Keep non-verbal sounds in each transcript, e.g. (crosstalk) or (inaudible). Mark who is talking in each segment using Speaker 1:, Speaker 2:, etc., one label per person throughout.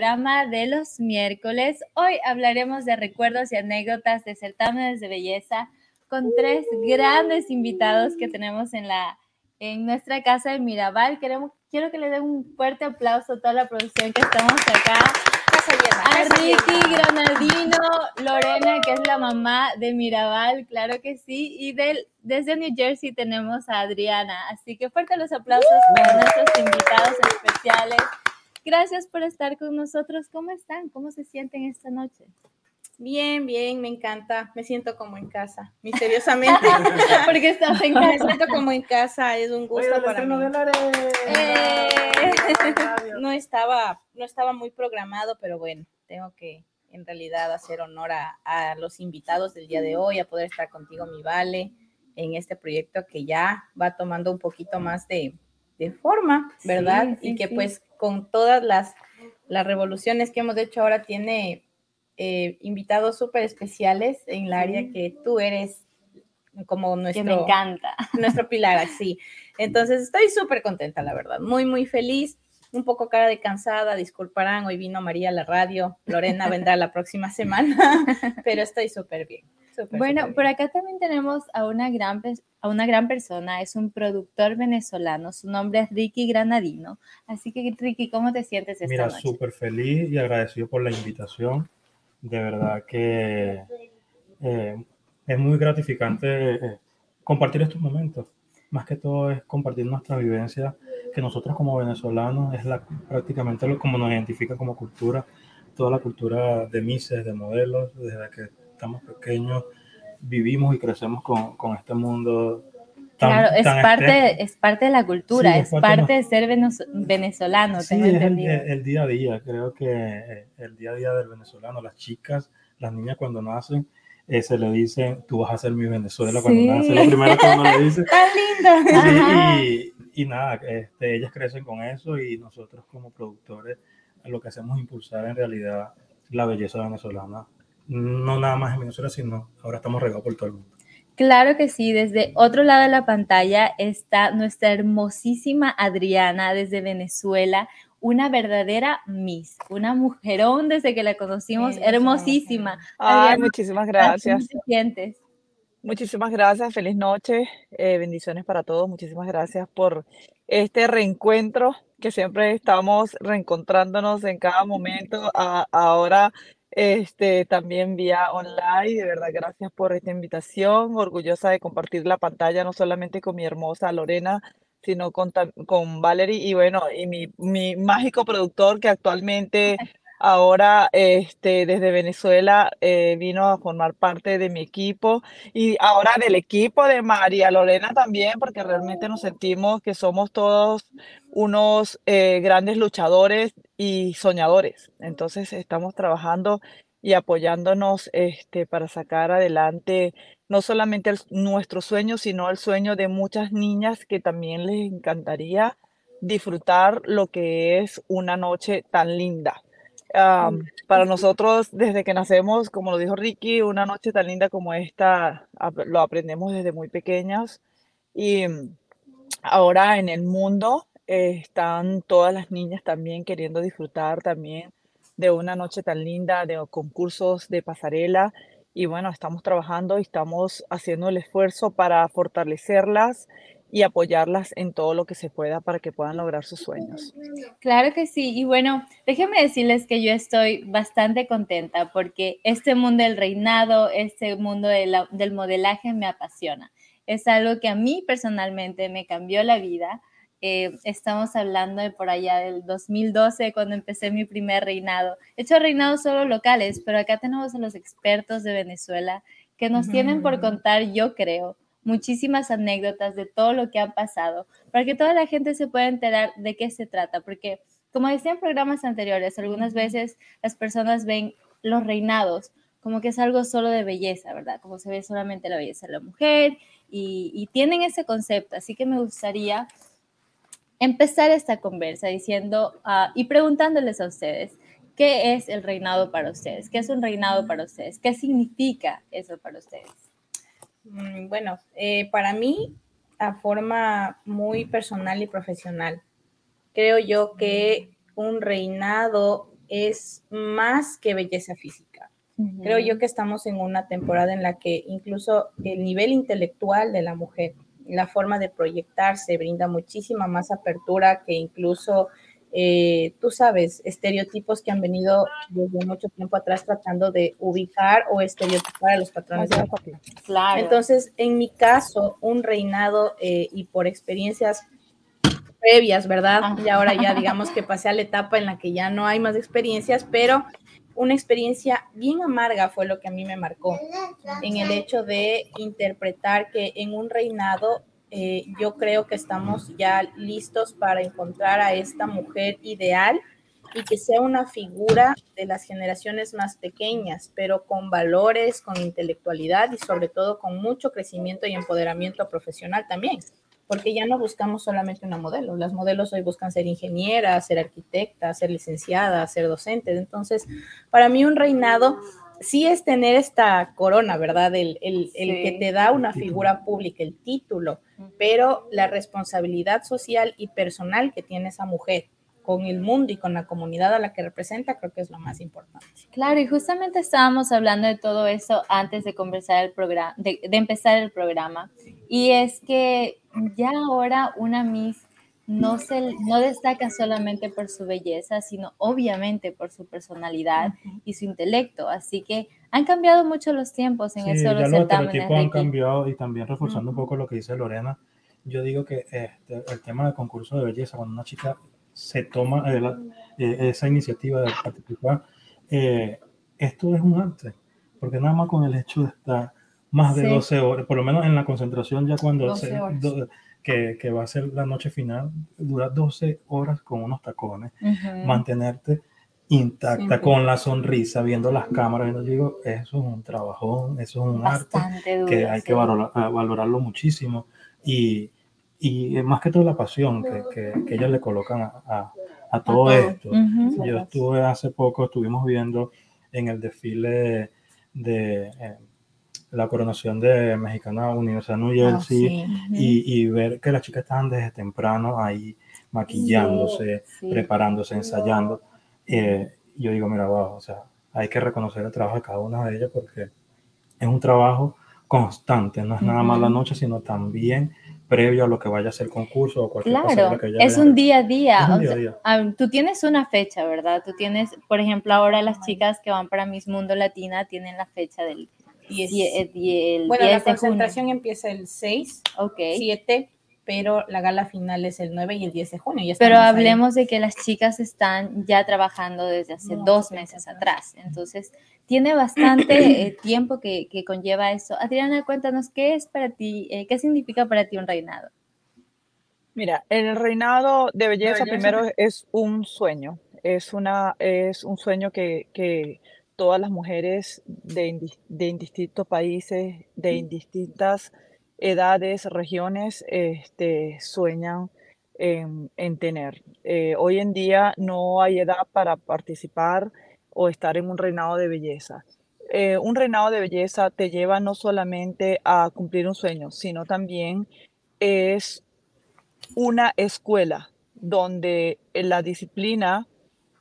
Speaker 1: programa de los miércoles. Hoy hablaremos de recuerdos y anécdotas de certámenes de belleza con tres grandes invitados que tenemos en, la, en nuestra casa de Mirabal. Queremos, quiero que le den un fuerte aplauso a toda la producción que estamos acá. a Ricky Granadino, Lorena, que es la mamá de Mirabal, claro que sí, y del, desde New Jersey tenemos a Adriana. Así que fuerte los aplausos para nuestros invitados especiales. Gracias por estar con nosotros. ¿Cómo están? ¿Cómo se sienten esta noche?
Speaker 2: Bien, bien, me encanta. Me siento como en casa, misteriosamente. (laughs)
Speaker 1: Porque estás en casa.
Speaker 2: Me siento como en casa, es un gusto para mí. Eh, (laughs) no estaba, no estaba muy programado, pero bueno, tengo que en realidad hacer honor a, a, los invitados del día de hoy, a poder estar contigo, mi Vale, en este proyecto que ya va tomando un poquito más de, de forma, ¿verdad?
Speaker 1: Sí, sí,
Speaker 2: y que
Speaker 1: sí.
Speaker 2: pues con todas las, las revoluciones que hemos hecho ahora tiene eh, invitados súper especiales en el área que tú eres como nuestro,
Speaker 1: que me encanta. (laughs)
Speaker 2: nuestro pilar, así. Entonces estoy súper contenta, la verdad, muy, muy feliz. Un poco cara de cansada, disculparán, hoy vino María a la radio, Lorena vendrá la próxima semana, (laughs) pero estoy súper bien. Súper,
Speaker 1: Bueno,
Speaker 2: súper
Speaker 1: por acá también tenemos a una gran, a una gran persona, es un productor venezolano, su nombre es Ricky Granadino. Así que Ricky, ¿cómo te sientes esta
Speaker 3: Mira,
Speaker 1: noche?
Speaker 3: súper feliz y agradecido por la invitación. De verdad que eh, es muy gratificante eh, compartir estos momentos. Más que todo es compartir nuestra vivencia, que nosotros como venezolanos es la, prácticamente lo como nos identifica como cultura, toda la cultura de mises, de modelos, desde que estamos pequeños vivimos y crecemos con, con este mundo. tan-
Speaker 1: Claro, es
Speaker 3: tan
Speaker 1: parte, es parte de la cultura,
Speaker 3: Sí,
Speaker 1: es
Speaker 3: parte
Speaker 1: parte
Speaker 3: de
Speaker 1: de ser venez- venezolano,
Speaker 3: Sí,
Speaker 1: tengo
Speaker 3: es el,
Speaker 1: entendido.
Speaker 3: el día a día, creo que eh, el día a día del venezolano, las chicas, las niñas cuando nacen, eh, se le dicen, tú vas a ser mi Venezuela cuando
Speaker 1: Sí.
Speaker 3: nace, lo primero que uno le dice. (laughs)
Speaker 2: ¡Tan linda!
Speaker 3: Y, y nada, este, ellas crecen con eso y nosotros como productores lo que hacemos es impulsar en realidad la belleza venezolana, no nada más en Venezuela, sino ahora estamos regados por todo el mundo.
Speaker 1: Claro que sí, desde otro lado de la pantalla está nuestra hermosísima Adriana desde Venezuela, una verdadera Miss, una mujerón desde que la conocimos, hermosísima.
Speaker 4: Ay,
Speaker 1: Adriana,
Speaker 4: muchísimas
Speaker 1: ¿cómo
Speaker 4: gracias.
Speaker 1: te sientes?
Speaker 4: Muchísimas gracias. Feliz noche. eh, bendiciones para todos. Muchísimas gracias por este reencuentro que siempre estamos reencontrándonos en cada momento. a- ahora este, también vía online. De verdad, gracias por esta invitación. Orgullosa de compartir la pantalla no solamente con mi hermosa Lorena, sino con, con Valerie y bueno, y mi, mi mágico productor que actualmente (laughs) ahora este, desde Venezuela eh, vino a formar parte de mi equipo y ahora del equipo de María Lorena también, porque realmente nos sentimos que somos todos unos eh, grandes luchadores y soñadores. Entonces estamos trabajando y apoyándonos este, para sacar adelante no solamente el- nuestro sueño, sino el sueño de muchas niñas que también les encantaría disfrutar lo que es una noche tan linda. Am, para nosotros, desde que nacemos, como lo dijo Ricky, una noche tan linda como esta lo aprendemos desde muy pequeñas y mm, ahora en el mundo eh, están todas las niñas también queriendo disfrutar también de una noche tan linda, de concursos de pasarela y bueno, estamos trabajando y estamos haciendo el esfuerzo para fortalecerlas y apoyarlas en todo lo que se pueda para que puedan lograr sus sueños.
Speaker 1: Claro que sí. Y bueno, déjenme decirles que yo estoy bastante contenta porque este mundo del reinado, este mundo de del modelaje me apasiona. Es algo que a mí personalmente me cambió la vida. Eh, estamos hablando de por allá del 2012, cuando empecé mi primer reinado. He hecho reinados solo locales, pero acá tenemos a los expertos de Venezuela que nos tienen por contar, yo creo, muchísimas anécdotas de todo lo que ha pasado, para que toda la gente se pueda enterar de qué se trata, porque como decía en programas anteriores, algunas veces las personas ven los reinados como que es algo solo de belleza, ¿verdad? Como se ve solamente la belleza de la mujer y, y tienen ese concepto, así que me gustaría empezar esta conversa diciendo ah, y preguntándoles a ustedes, ¿qué es el reinado para ustedes? ¿Qué es un reinado para ustedes? ¿Qué significa eso para ustedes?
Speaker 2: Mm, Bueno, eh, para mí, a forma muy personal y profesional, creo yo que un reinado es más que belleza física. Creo yo que estamos en una temporada en la que incluso el nivel intelectual de la mujer, la forma de proyectarse brinda muchísima más apertura que incluso eh, tú sabes, estereotipos que han venido desde mucho tiempo atrás tratando de ubicar o estereotipar a los patrones de la Claro. Entonces, en mi caso, un reinado eh, y por experiencias previas, ¿verdad? Y ahora ya digamos que pasé a la etapa en la que ya no hay más experiencias, pero una experiencia bien amarga fue lo que a mí me marcó en el hecho de interpretar que en un reinado eh, yo creo que estamos ya listos para encontrar a esta mujer ideal y que sea una figura de las generaciones más pequeñas, pero con valores, con intelectualidad y sobre todo con mucho crecimiento y empoderamiento profesional también, porque ya no buscamos solamente una modelo, las modelos hoy buscan ser ingenieras, ser arquitectas, ser licenciadas, ser docentes, entonces para mí un reinado sí es tener esta corona, ¿verdad? El, el, el que te da una figura pública, el título, pero la responsabilidad social y personal que tiene esa mujer con el mundo y con la comunidad a la que representa, creo que es lo más importante.
Speaker 1: Claro, y justamente estábamos hablando de todo eso antes de conversar el programa, de, de empezar el programa, y es que ya ahora una Miss no, se, no destaca solamente por su belleza, sino obviamente por su personalidad y su intelecto. Así que han cambiado mucho los tiempos en eso.
Speaker 3: Los, los han cambiado y también reforzando un poco lo que dice Lorena. Yo digo que este, el tema del concurso de belleza, cuando una chica se toma eh, eh, esa iniciativa de participar, eh, esto es un arte, porque nada más con el hecho de estar más de 12 horas, por lo menos en la concentración ya cuando se, que, va a ser la noche final, dura 12 horas con unos tacones, mantenerte intacta, con la sonrisa, viendo las cámaras, yo digo, eso es un trabajón, eso es un arte que hay que valorarlo muchísimo y, y, más que todo la pasión que, que, que ellas le colocan a, a, todo esto. Yo estuve hace poco, estuvimos viendo en el desfile de... Eh, la coronación de Mexicana Universidad de New ah, Jersey y, y, ver que las chicas estaban desde temprano ahí maquillándose, preparándose, ensayando. Eh, yo digo, mira, o sea, hay que reconocer el trabajo de cada una de ellas porque es un trabajo constante, no es nada más la noche, sino también previo a lo que vaya a ser el concurso o cualquier
Speaker 1: claro, cosa. es un día a día. Tú tienes una fecha, ¿verdad? Tú tienes, por ejemplo, ahora las chicas que van para Miss Mundo Latina tienen la fecha del
Speaker 2: bueno, la concentración empieza el 6, okay. 7, pero la gala final es el 9 y el 10 de junio.
Speaker 1: pero hablemos de que las chicas están ya trabajando desde hace dos meses atrás, entonces tiene bastante (clears throat) eh, tiempo que, que, conlleva eso. Adriana, cuéntanos, ¿qué es para ti, eh, qué significa para ti un reinado?
Speaker 4: Mira, el reinado de belleza, primero es un sueño, es, una, es un sueño que, que todas las mujeres de, de distintos países, de indistintas edades, regiones, este, sueñan en, tener. Eh, hoy en día no hay edad para participar o estar en un reinado de belleza. Eh, un reinado de belleza te lleva no solamente a cumplir un sueño, sino también es una escuela donde la disciplina,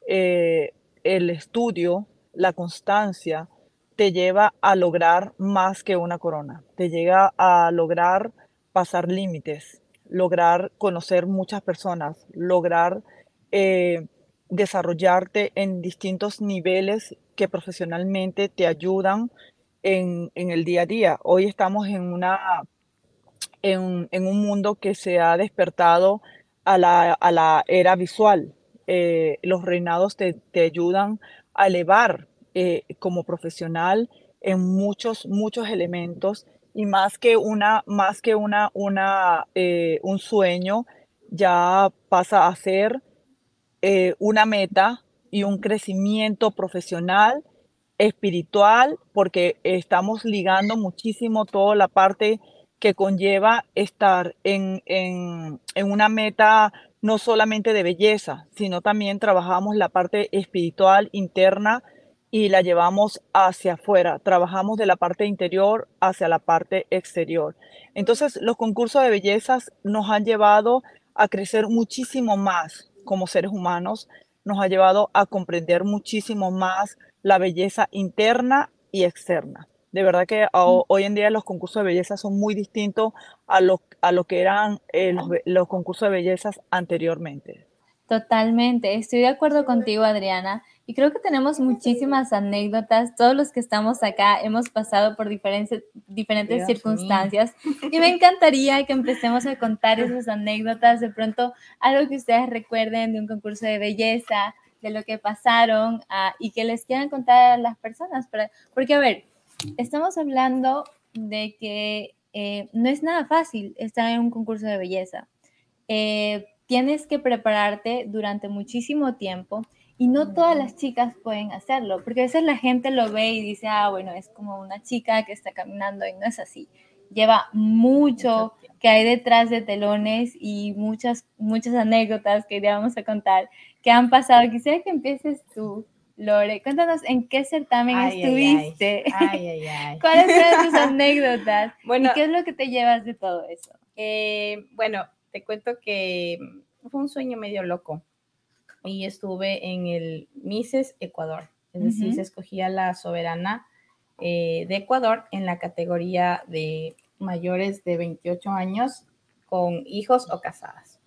Speaker 4: eh, el estudio, la constancia te lleva a lograr más que una corona, te llega a lograr pasar límites, lograr conocer muchas personas, lograr eh, desarrollarte en distintos niveles que profesionalmente te ayudan en, el día a día. Hoy estamos en, una, en, un mundo que se ha despertado a la, era visual. Eh, los reinados te, te ayudan a elevar eh, como profesional en muchos, muchos elementos y más que una, más que una, una, eh, un sueño, ya pasa a ser eh, una meta y un crecimiento profesional, espiritual, porque estamos ligando muchísimo toda la parte que conlleva estar en, en, en, una meta no solamente de belleza, sino también trabajamos la parte espiritual interna y la llevamos hacia afuera. Trabajamos de la parte interior hacia la parte exterior. Entonces, los concursos de bellezas nos han llevado a crecer muchísimo más como seres humanos, nos ha llevado a comprender muchísimo más la belleza interna y externa. De verdad que hoy en día los concursos de belleza son muy distintos a lo, a lo que eran eh, los, los concursos de bellezas anteriormente.
Speaker 1: Totalmente, estoy de acuerdo contigo, Adriana. Y creo que tenemos muchísimas anécdotas. Todos los que estamos acá hemos pasado por diferentes, diferentes circunstancias. Y me encantaría que empecemos a contar esas anécdotas. De pronto, algo que ustedes recuerden de un concurso de belleza, de lo que pasaron ah, y que les quieran contar a las personas. porque, a ver, estamos hablando de que eh, no es nada fácil estar en un concurso de belleza. Eh, tienes que prepararte durante muchísimo tiempo y no todas las chicas pueden hacerlo, porque a veces la gente lo ve y dice, ah, bueno, es como una chica que está caminando y no es así. Lleva mucho que hay detrás de telones y muchas, muchas anécdotas que ya vamos a contar que han pasado. Quisiera que empieces tú, Lore. Cuéntanos en qué certamen estuviste. Ay, ay, (laughs) ¿Cuáles son tus anécdotas? Bueno, ¿Y qué es lo que te llevas de todo eso?
Speaker 2: Eh, bueno, te cuento que fue un sueño medio loco y estuve en el Mises Ecuador. Es decir, se escogía la soberana eh, de Ecuador en la categoría de mayores de 28 años con hijos o casadas.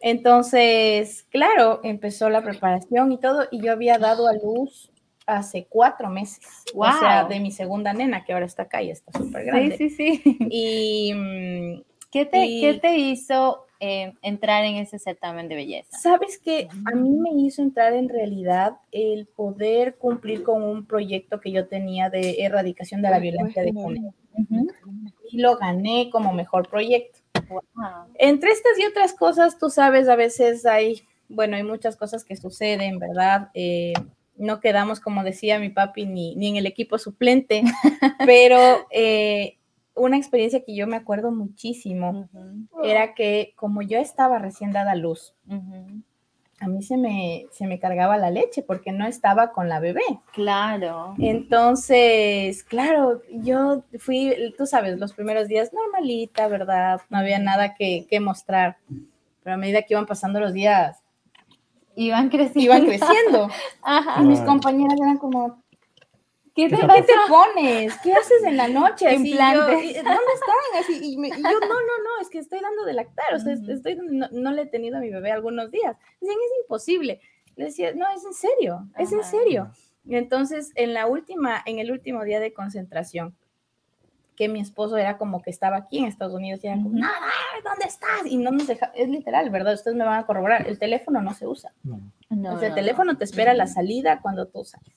Speaker 2: Entonces, claro, empezó la preparación y todo, y yo había dado a luz hace cuatro meses, o sea, de mi segunda nena, que ahora está acá y está súper grande.
Speaker 1: Sí, sí, sí. Y, mm, ¿Qué te, ¿Qué te hizo eh, entrar en ese certamen de belleza?
Speaker 2: Sabes que a mí me hizo entrar en realidad el poder cumplir con un proyecto que yo tenía de erradicación de la violencia de género. Y lo gané como mejor proyecto. Entre estas y otras cosas, tú sabes, a veces hay, bueno, hay muchas cosas que suceden, ¿verdad? Eh, no quedamos, como decía mi papi, ni, ni en el equipo suplente, (laughs) pero eh, una experiencia que yo me acuerdo muchísimo era que como yo estaba recién dada a luz, a mí se me, se me cargaba la leche porque no estaba con la bebé.
Speaker 1: Claro.
Speaker 2: Entonces, claro, yo fui, tú sabes, los primeros días normalita, ¿verdad? No había nada que, que mostrar. Pero a medida que iban pasando los días,
Speaker 1: iban creciendo.
Speaker 2: Iban creciendo. (laughs) Y mis compañeras eran como, ¿Qué te, pones? ¿Qué haces en la noche? Así, ¿Dónde están? Así, y, yo, no, no, no, es que estoy dando de lactar, o sea, estoy, no, le he tenido a mi bebé algunos días. Dicen, es imposible. Le decía, no, es en serio, es en serio. Y entonces, en la última, en el último día de concentración, que mi esposo era como que estaba aquí en Estados Unidos y era como, no, ¿dónde estás? Y no nos deja, es literal, ¿verdad? Ustedes me van a corroborar, el teléfono no se usa. No. el teléfono te espera la salida cuando tú sales.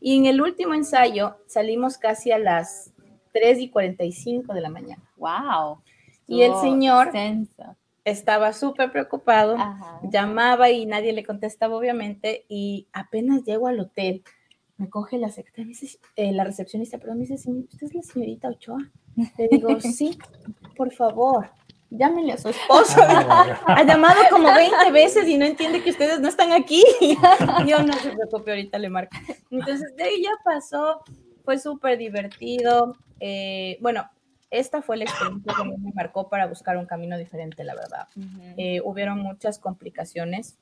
Speaker 2: Y en el último ensayo salimos casi a las 3 y 45 de la mañana.
Speaker 1: ¡Wow!
Speaker 2: Y el señor estaba súper preocupado, llamaba y nadie le contestaba, obviamente, y apenas llego al hotel me coge la secretaria, dice, eh, la recepcionista, pero me dice, ¿usted es la señorita Ochoa? Le digo, (laughs) sí, por favor, llámenle a su esposo. ha llamado como 20 veces y no entiende que ustedes no están aquí. (laughs) Yo no se preocupe, ahorita le marco. Entonces, de ahí ya pasó, fue súper divertido. Eh, bueno, esta fue la experiencia que me marcó para buscar un camino diferente, la verdad. Eh, hubieron muchas complicaciones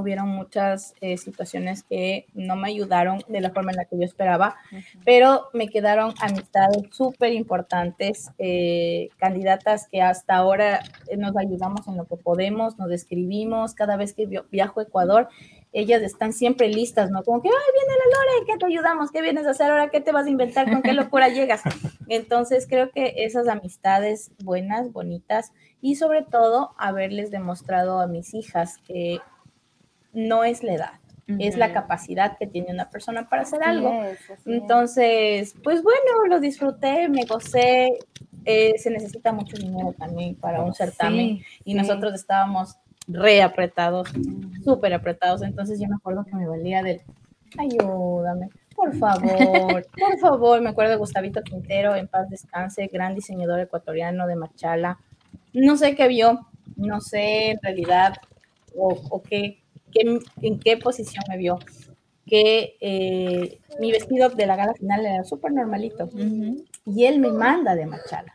Speaker 2: hubieron muchas eh, situaciones que no me ayudaron de la forma en la que yo esperaba, pero me quedaron amistades súper importantes, eh, candidatas que hasta ahora eh, nos ayudamos en lo que podemos, nos describimos, cada vez que viajo a Ecuador, ellas están siempre listas, ¿no? Como que, ay, viene la Lore, ¿qué te ayudamos? ¿Qué vienes a hacer ahora? ¿Qué te vas a inventar? ¿Con qué (laughs) locura llegas? Entonces creo que esas amistades buenas, bonitas y sobre todo haberles demostrado a mis hijas que no es la edad, es la capacidad que tiene una persona para hacer algo. Entonces, pues bueno, lo disfruté, me gocé. Eh, se necesita mucho dinero también para un certamen y nosotros estábamos re apretados, súper apretados. Entonces yo me acuerdo que me valía del ayúdame, por favor, (laughs) por favor. Me acuerdo de Gustavito Quintero, en paz descanse, gran diseñador ecuatoriano de Machala. No sé qué vio, no sé en realidad o, o qué, en qué posición me vio, que eh, mi vestido de la gala final era súper normalito y él me manda de Machala,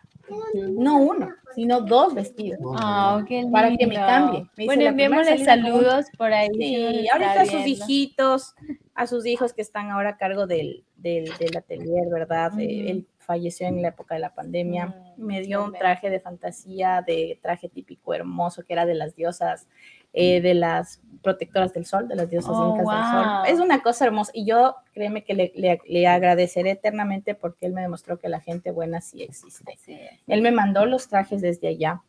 Speaker 2: no uno, sino dos vestidos.
Speaker 1: Ah, qué lindo.
Speaker 2: Para que me cambie. Me
Speaker 1: bueno, enviémosle saludos por ahí.
Speaker 2: Sí, ahorita a sus hijitos, a sus hijos que están ahora a cargo del, del, del atelier, ¿verdad? Él falleció en la época de la pandemia. Mm, me dio un traje de fantasía, de traje típico hermoso, que era de las diosas, eh, de las protectoras del sol, de las diosas oh, incas del sol. Es una cosa hermosa. Y yo, créeme que le, le, agradeceré eternamente porque él me demostró que la gente buena sí existe. Él me mandó los trajes desde allá.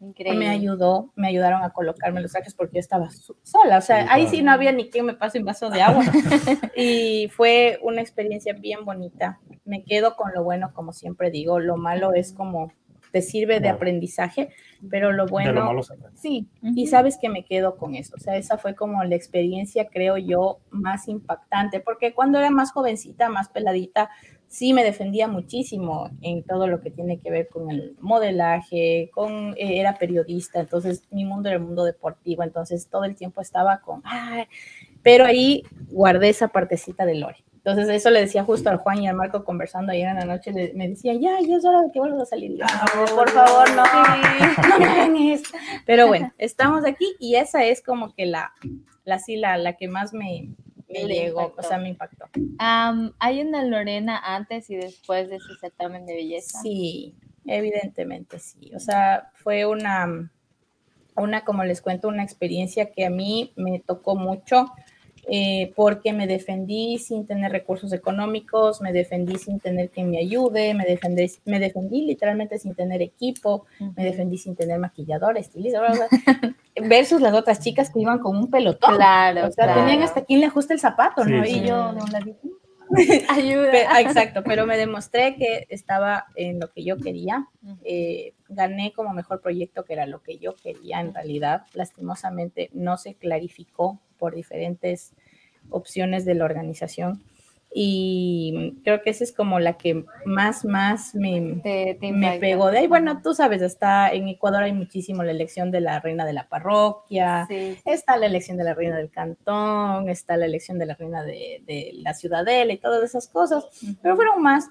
Speaker 2: Increíble. Me ayudó, me ayudaron a colocarme los trajes porque yo estaba sola, o sea, ahí sí no había ni quien me pase un vaso de agua. (laughs) y fue una experiencia bien bonita. Me quedo con lo bueno, como siempre digo, lo malo es como te sirve de aprendizaje, pero lo bueno, sí, y sabes que me quedo con eso, o sea, esa fue como la experiencia, creo yo, más impactante, porque cuando era más jovencita, más peladita, sí me defendía muchísimo en todo lo que tiene que ver con el modelaje, con eh, era periodista, entonces mi mundo era el mundo deportivo, entonces todo el tiempo estaba con, pero ahí guardé esa partecita de Lore. Entonces eso le decía justo al Juan y al Marco conversando ayer en la noche, me decía, ya, ya es hora de que vuelvas a salir. por favor, no, (laughs) no me Pero bueno, estamos aquí y esa es como que la, la sí, la, la que más me, me llegó, o sea, me impactó.
Speaker 1: ¿Hay una Lorena antes y después de ese certamen de belleza?
Speaker 2: Sí, evidentemente sí. O sea, fue una, una, como les cuento, una experiencia que a mí me tocó mucho eh, porque me defendí sin tener recursos económicos, me defendí sin tener quien me ayude, me defendí, me defendí literalmente sin tener equipo, me defendí sin tener maquillador, estilista, (laughs) versus las otras chicas que iban con un pelotón.
Speaker 1: Claro,
Speaker 2: o sea, tenían hasta quien le ajuste el zapato, ¿no? Y yo no la (laughs) Ayuda. exacto, pero me demostré que estaba en lo que yo quería. Eh, gané como mejor proyecto, que era lo que yo quería en realidad. Lastimosamente no se clarificó por diferentes opciones de la organización. Y creo que esa es como la que más, más me, me pegó. De ahí. Bueno, tú sabes, está en Ecuador hay muchísimo la elección de la reina de la parroquia, está la elección de la reina del cantón, está la elección de la reina de, de la ciudadela y todas esas cosas, pero fueron más,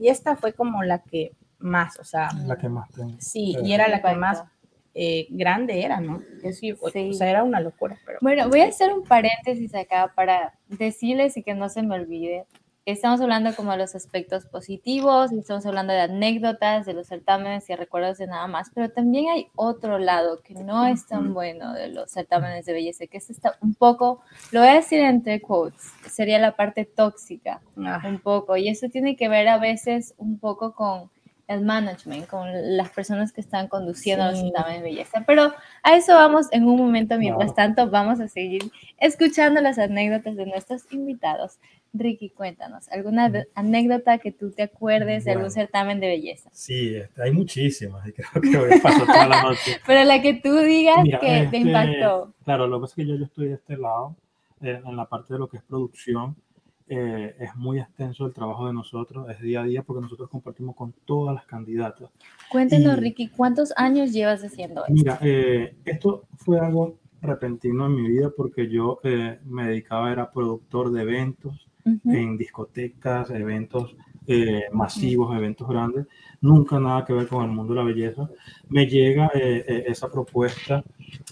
Speaker 2: y esta fue como la que más, o sea,
Speaker 3: la que más
Speaker 2: Sí, y era la que más eh, grande era, ¿no? sí. O sea, era una locura. Pero...
Speaker 1: Bueno, voy a hacer un paréntesis acá para decirles y que no se me olvide. Estamos hablando como de los aspectos positivos, estamos hablando de anécdotas, de los certámenes y recuerdos de nada más, pero también hay otro lado que no es tan bueno de los certámenes de belleza, que es está un poco, lo voy a decir entre quotes, sería la parte tóxica, ah. un poco, y eso tiene que ver a veces un poco con el management, con las personas que están conduciendo los certámenes de belleza. Pero a eso vamos en un momento. Mientras tanto, vamos a seguir escuchando las anécdotas de nuestros invitados. Ricky, cuéntanos, ¿alguna anécdota que tú te acuerdes de algún certamen de belleza?
Speaker 3: Sí, este, hay muchísimas y creo que pasar toda la noche. (laughs)
Speaker 1: Pero la que tú digas que te este, impactó.
Speaker 3: Claro, lo que pasa es que yo, yo estoy de este lado, eh, en la parte de lo que es producción, eh, es muy extenso el trabajo de nosotros, es día a día porque nosotros compartimos con todas las candidatas.
Speaker 1: Cuéntenos, Ricky, ¿cuántos años llevas haciendo esto?
Speaker 3: Mira, eh, esto fue algo repentino en mi vida porque yo eh, me dedicaba, era productor de eventos en discotecas, eventos masivos, eventos grandes, nunca nada que ver con el mundo de la belleza. Me llega esa propuesta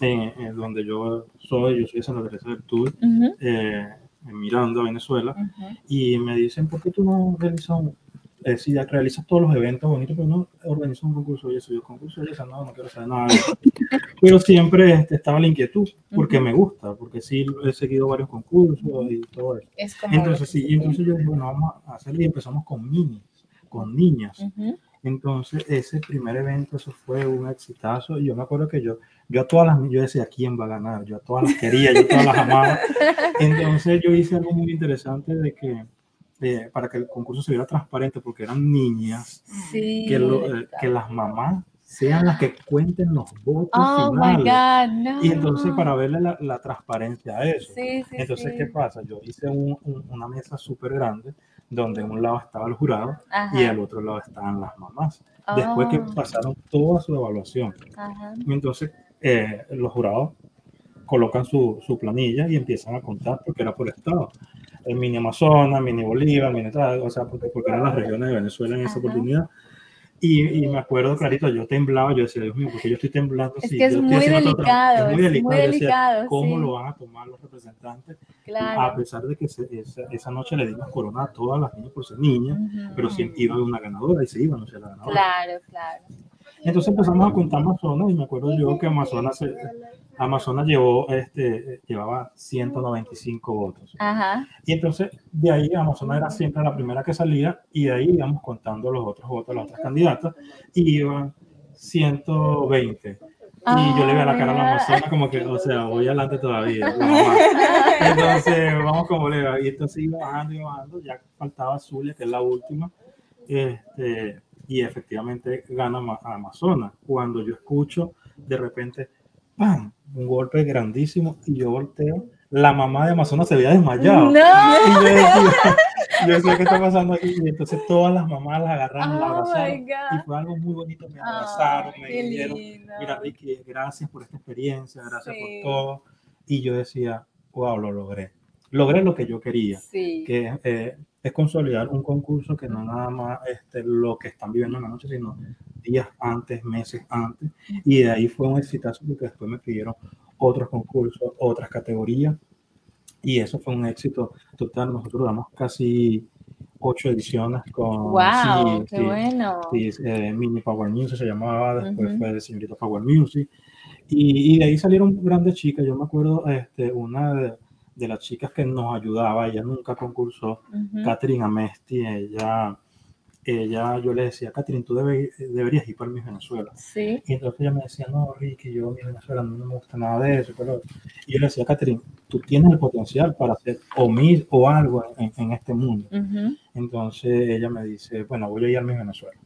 Speaker 3: en, donde yo soy, yo soy de Santa Teresa del Tour, en Miranda, Venezuela, y me dicen, ¿por qué tú no realizas eh, si realizas todos los eventos bonitos, pero no organizas un concurso y eso, yo concurso y eso, no, no quiero saber nada. (laughs) pero siempre este, estaba la inquietud, porque me gusta, porque sí he seguido varios concursos y todo eso. entonces, sí, y entonces yo dije, bueno, vamos a hacerlo y empezamos con niños, con niñas. Entonces, ese primer evento, eso fue un exitazo. Y yo me acuerdo que yo, yo a todas las, yo decía, ¿quién va a ganar? Yo a todas las quería, yo a todas las amaba. (laughs) Entonces, yo hice algo muy interesante de que, eh, para que el concurso se viera transparente, porque eran niñas, que, eh, que las mamás sean las que cuenten los votos oh finales. Y entonces para verle la, la transparencia a eso. entonces, ¿qué pasa? Yo hice una mesa súper grande donde en un lado estaba el jurado y al otro lado estaban las mamás. Después que oh. pasaron toda su evaluación. Entonces, eh, los jurados colocan su, su, planilla y empiezan a contar porque era por estado. El mini Amazonas, mini Bolívar, mini tal, o sea, porque, porque eran las regiones de Venezuela en esa oportunidad. Y, me acuerdo clarito, yo temblaba, yo decía, Dios mío, porque yo estoy temblando.
Speaker 1: Es que es, muy delicado, es muy delicado,
Speaker 3: ¿Cómo lo van a tomar los representantes? A pesar de que esa, noche le dimos corona a todas las niñas por ser niñas, pero siempre iba una ganadora y se iba, no sé, la ganadora.
Speaker 1: Claro, claro.
Speaker 3: Entonces empezamos a contar Amazonas y me acuerdo yo que Amazonas, Amazonas llevó, este, llevaba 195 votos. Ajá. Y entonces de ahí Amazonas era siempre la primera que salía y de ahí íbamos contando los otros votos, las otras candidatas, y iban 120. Y yo le veía la cara a la Amazonas como que, o sea, voy adelante todavía. (laughs) Entonces, vamos como le Y entonces iba bajando y bajando, ya faltaba Zulia, que es la última. Este, y efectivamente gana Amazonas. Cuando yo escucho de repente, ¡pam! Un golpe grandísimo y yo volteo, la mamá de Amazonas se había desmayado. ¡No! Y yo decía, (laughs) yo decía, ¿qué está pasando aquí? Y entonces todas las mamás la agarraron, la oh abrazaron. Y fue algo muy bonito, me abrazaron, me dijeron, mira Ricky, gracias por esta experiencia, gracias por todo. Y yo decía, wow, lo logré. Logré lo que yo quería, sí. que eh, es consolidar un concurso que no nada más este, lo que están viviendo en la noche, sino días antes, meses antes. Y de ahí fue un exitazo porque después me pidieron otros concursos, otras categorías. Y eso fue un éxito total. Nosotros damos casi ocho ediciones con...
Speaker 1: ¡Wow! ¡Qué bueno!
Speaker 3: Eh, Mini Power Music se llamaba, después fue de Señorita Power Music. Y, y, de ahí salieron grandes chicas. Yo me acuerdo este, una de de las chicas que nos ayudaba, ella nunca concursó, Catherine Amesti, ella, ella, yo le decía, Catherine, tú deberías ir para mi Venezuela.
Speaker 1: Sí.
Speaker 3: Y entonces ella me decía, no, Ricky, yo mi Venezuela no me gusta nada de eso. Pero... Y yo le decía, Catherine, tú tienes el potencial para hacer o mil o algo en, este mundo. Entonces ella me dice, bueno, voy a ir a mi Venezuela,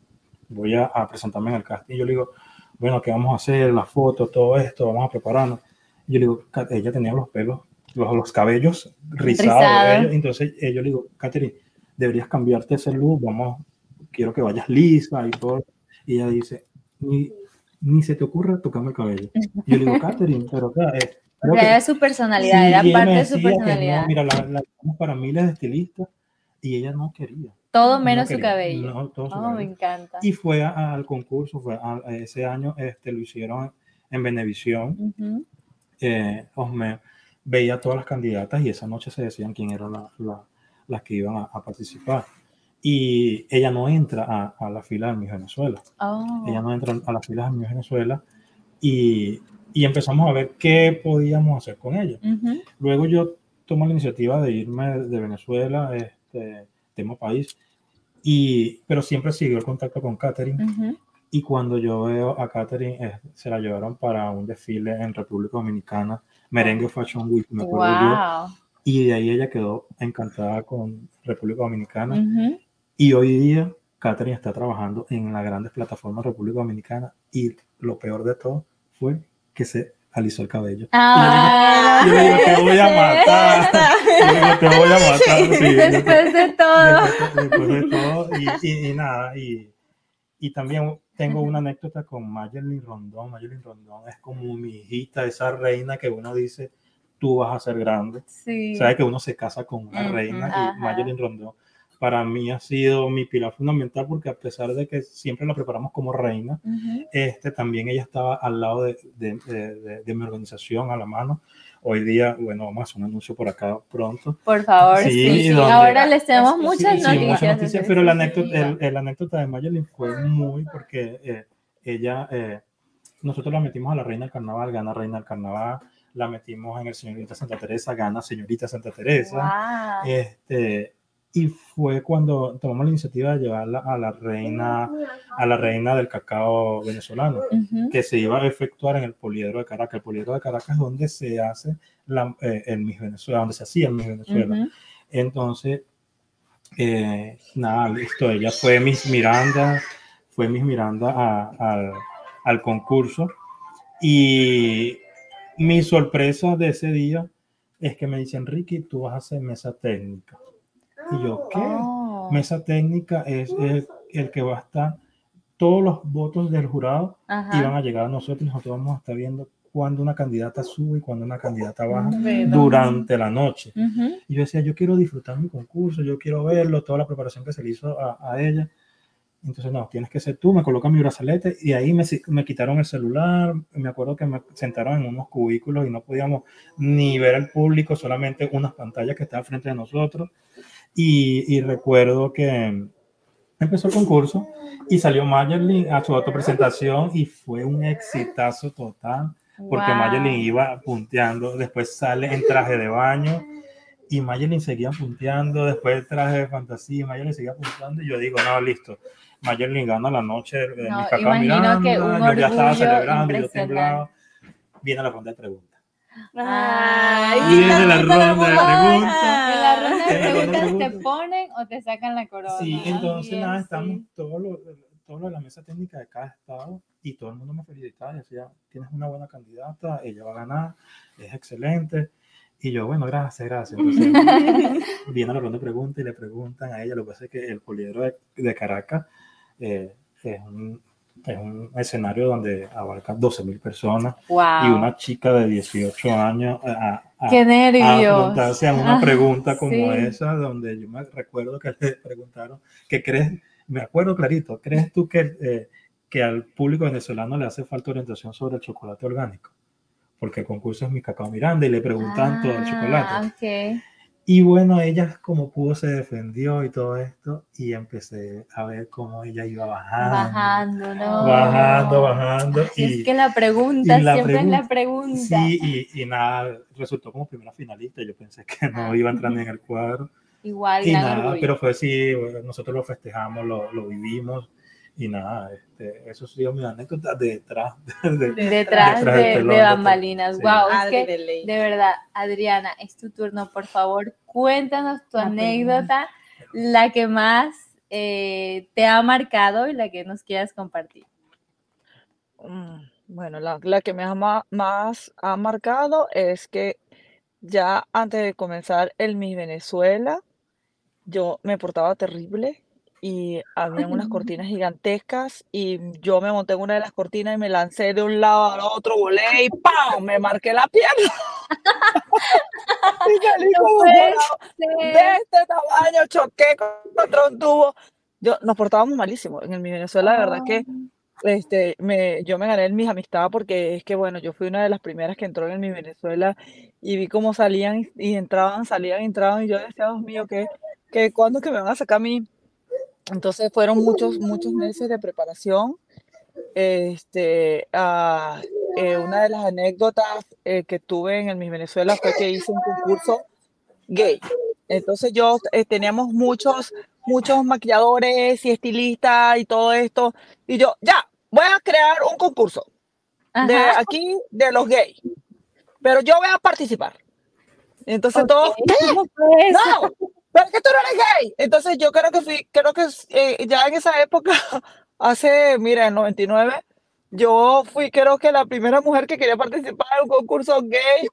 Speaker 3: voy a, presentarme en el casting. Y yo le digo, bueno, ¿qué vamos a hacer? Las fotos, todo esto, vamos a prepararnos. Y yo le digo, ella tenía los pelos los, los cabellos rizados. Entonces eh, yo le digo, Katherine, deberías cambiarte ese look, vamos, quiero que vayas lisa y todo. Y ella dice, ni, ni se te ocurra tocarme el cabello. Y yo le digo, (laughs) Katherine, pero
Speaker 1: claro, eh, era su personalidad, era parte de su personalidad.
Speaker 3: mira, la, la para miles de estilistas y ella no quería.
Speaker 1: Todo menos su cabello. No, todo su oh, me encanta.
Speaker 3: Y fue al concurso, fue a, ese año este, lo hicieron en Venevisión. eh, veía todas las candidatas y esa noche se decían quién eran las que iban a, participar. Y ella no entra a, la fila de mi Venezuela. Oh. Ella no entra a la fila de mi Venezuela y, y, empezamos a ver qué podíamos hacer con ella. Luego yo tomo la iniciativa de irme de Venezuela, este tema país, y, pero siempre siguió el contacto con Catherine. Y cuando yo veo a Catherine, eh, se la llevaron para un desfile en República Dominicana Merengue Fashion Week, me acuerdo yo. Y de ahí ella quedó encantada con República Dominicana. Y hoy día Catherine está trabajando en las grandes plataformas República Dominicana y lo peor de todo fue que se alisó el cabello. Ah, yo, le digo, te voy a matar. Yo le digo, te voy a matar.
Speaker 1: Sí, después de todo.
Speaker 3: Después, de todo. Y, y, y nada, y, y también tengo una anécdota con Mayerlin Rondón. Mayerlin Rondón es como mi hijita, esa reina que uno dice, tú vas a ser grande. Sí. Sabe que uno se casa con una reina y Mayerlin Rondón para mí ha sido mi pilar fundamental porque a pesar de que siempre la preparamos como reina, este, también ella estaba al lado de, de, de, mi organización, a la mano. Hoy día, bueno, vamos a hacer un anuncio por acá pronto.
Speaker 1: Por favor, sí. Ahora les tenemos muchas, noticias,
Speaker 3: Pero la anécdota, el, anécdota de Mayelin fue muy porque eh, ella, eh, nosotros la metimos a la reina del carnaval, gana reina del carnaval, la metimos en el señorita Santa Teresa, gana señorita Santa Teresa. Este, y fue cuando tomamos la iniciativa de llevarla a la reina, a la reina del cacao venezolano, que se iba a efectuar en el poliedro de Caracas. El poliedro de Caracas es donde se hace la, eh, el Miss Venezuela, donde se hacía el Miss Venezuela. Entonces, eh, nada, listo, ella fue Miss Miranda, fue Miss Miranda al, al concurso y mi sorpresa de ese día es que me dicen, Ricky, tú vas a hacer mesa técnica. Y yo, ¿qué? Oh. Mesa técnica es el, que va a estar, todos los votos del jurado iban a llegar a nosotros y nosotros vamos a estar viendo cuando una candidata sube y cuando una candidata baja durante la noche. Y yo decía, yo quiero disfrutar mi concurso, yo quiero verlo, toda la preparación que se le hizo a, ella. Entonces, no, tienes que ser tú, me colocan mi brazalete y ahí me, me quitaron el celular. Me acuerdo que me sentaron en unos cubículos y no podíamos ni ver al público, solamente unas pantallas que estaban frente a nosotros. Y, y recuerdo que empezó el concurso y salió Mayerlin a su autopresentación y fue un exitazo total porque Mayerlin iba punteando, después sale en traje de baño y Mayerlin seguía punteando, después traje de fantasía, Mayerlin seguía punteando y yo digo, no, listo, Mayerlin gana la noche de no, mi mirando, yo ya estaba celebrando, yo temblaba, viene la ronda de preguntas.
Speaker 1: Ay, viene la ronda de preguntas. En la ronda de preguntas te ponen o te sacan la corona.
Speaker 3: Sí, entonces nada, estamos todos los todo lo de la mesa técnica de cada estado y todo el mundo me felicitaba y decía, tienes una buena candidata, ella va a ganar, es excelente. Y yo, bueno, gracias, gracias. Entonces, (laughs) viene la ronda de preguntas y le preguntan a ella, lo que pasa es que el poliedro de, Caracas eh, es, un, es, un, escenario donde abarca 12 mil personas y una chica de 18 años a,
Speaker 1: a, ¡Qué nervios!
Speaker 3: a una pregunta como esa, donde yo me recuerdo que le preguntaron, ¿qué crees? me acuerdo clarito, ¿crees tú que, eh, que al público venezolano le hace falta orientación sobre el chocolate orgánico? Porque el concurso es mi cacao Miranda y le preguntan todo el ah, chocolate. Y bueno, ella como pudo se defendió y todo esto y empecé a ver cómo ella iba bajando.
Speaker 1: Bajando, ¿no?
Speaker 3: Bajando, bajando.
Speaker 1: Y, es que la pregunta, siempre es la pregunta.
Speaker 3: Sí, y, y, nada, resultó como primera finalista. Yo pensé que no iba a entrar ni en el cuadro.
Speaker 1: Igual,
Speaker 3: y nada, pero fue así, nosotros lo festejamos, lo, lo vivimos y nada, este, eso sido mi anécdota detrás
Speaker 1: de, detrás, de, bambalinas. Wow, es que de, verdad, Adriana, es tu turno, por favor, cuéntanos tu anécdota, la que más eh, te ha marcado y la que nos quieras compartir.
Speaker 4: Mm, bueno, la, la que me ha, más ha marcado es que ya antes de comenzar el Miss Venezuela, yo me portaba terrible y había unas cortinas gigantescas y yo me monté en una de las cortinas y me lancé de un lado al otro, volé y ¡pam! Me marqué la pierna. (laughs) y salí como de este tamaño, choqué contra un tubo. Yo, nos portábamos malísimo. En el mi Venezuela, la verdad que este, me, yo me gané en mis amistades porque es que, bueno, yo fui una de las primeras que entró en mi Venezuela y vi cómo salían y entraban, salían, entraban y yo decía, Dios mío, que que cuando que me van a sacar a mí. Entonces fueron muchos, muchos meses de preparación. Este, uh, eh, una de las anécdotas eh, que tuve en el Miss Venezuela fue que hice un concurso gay. Entonces yo eh, teníamos muchos, muchos maquilladores y estilistas y todo esto. Y yo, ya, voy a crear un concurso de aquí de los gays. Pero yo voy a participar. Entonces todos, No, pero es que tú no eres gay. Entonces yo creo que fui, creo que eh, ya en esa época, (laughs) hace, mira, en 99, yo fui creo que la primera mujer que quería participar en un concurso gay.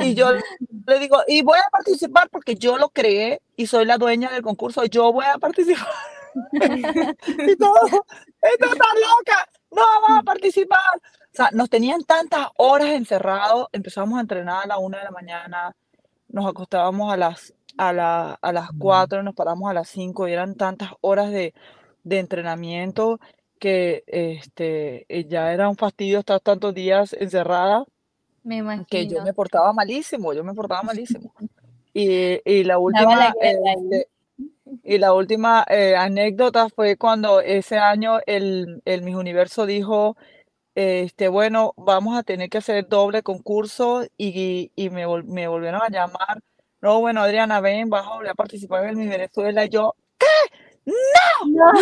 Speaker 4: Y yo le digo, y voy a participar porque yo lo creé y soy la dueña del concurso, yo voy a participar. (laughs) y todo, esto está loca, no vamos a participar. O sea, nos tenían tantas horas encerrados, empezamos a entrenar a la una de la mañana, nos acostábamos a las a, la, a las 4, nos paramos a las 5 y eran tantas horas de, de entrenamiento que este, eh, ya era un fastidio estar tantos días encerrada.
Speaker 1: Me
Speaker 4: Que yo me portaba malísimo, yo me portaba malísimo. Y, y la última, este, y la última eh, anécdota fue cuando ese año el, el Miss Universo dijo, este, bueno, vamos a tener que hacer doble concurso y, y me, me volvieron a llamar no, bueno, Adriana, ven, vas a volver a participar en mi Venezuela. Y yo, ¿qué? ¡No! (laughs)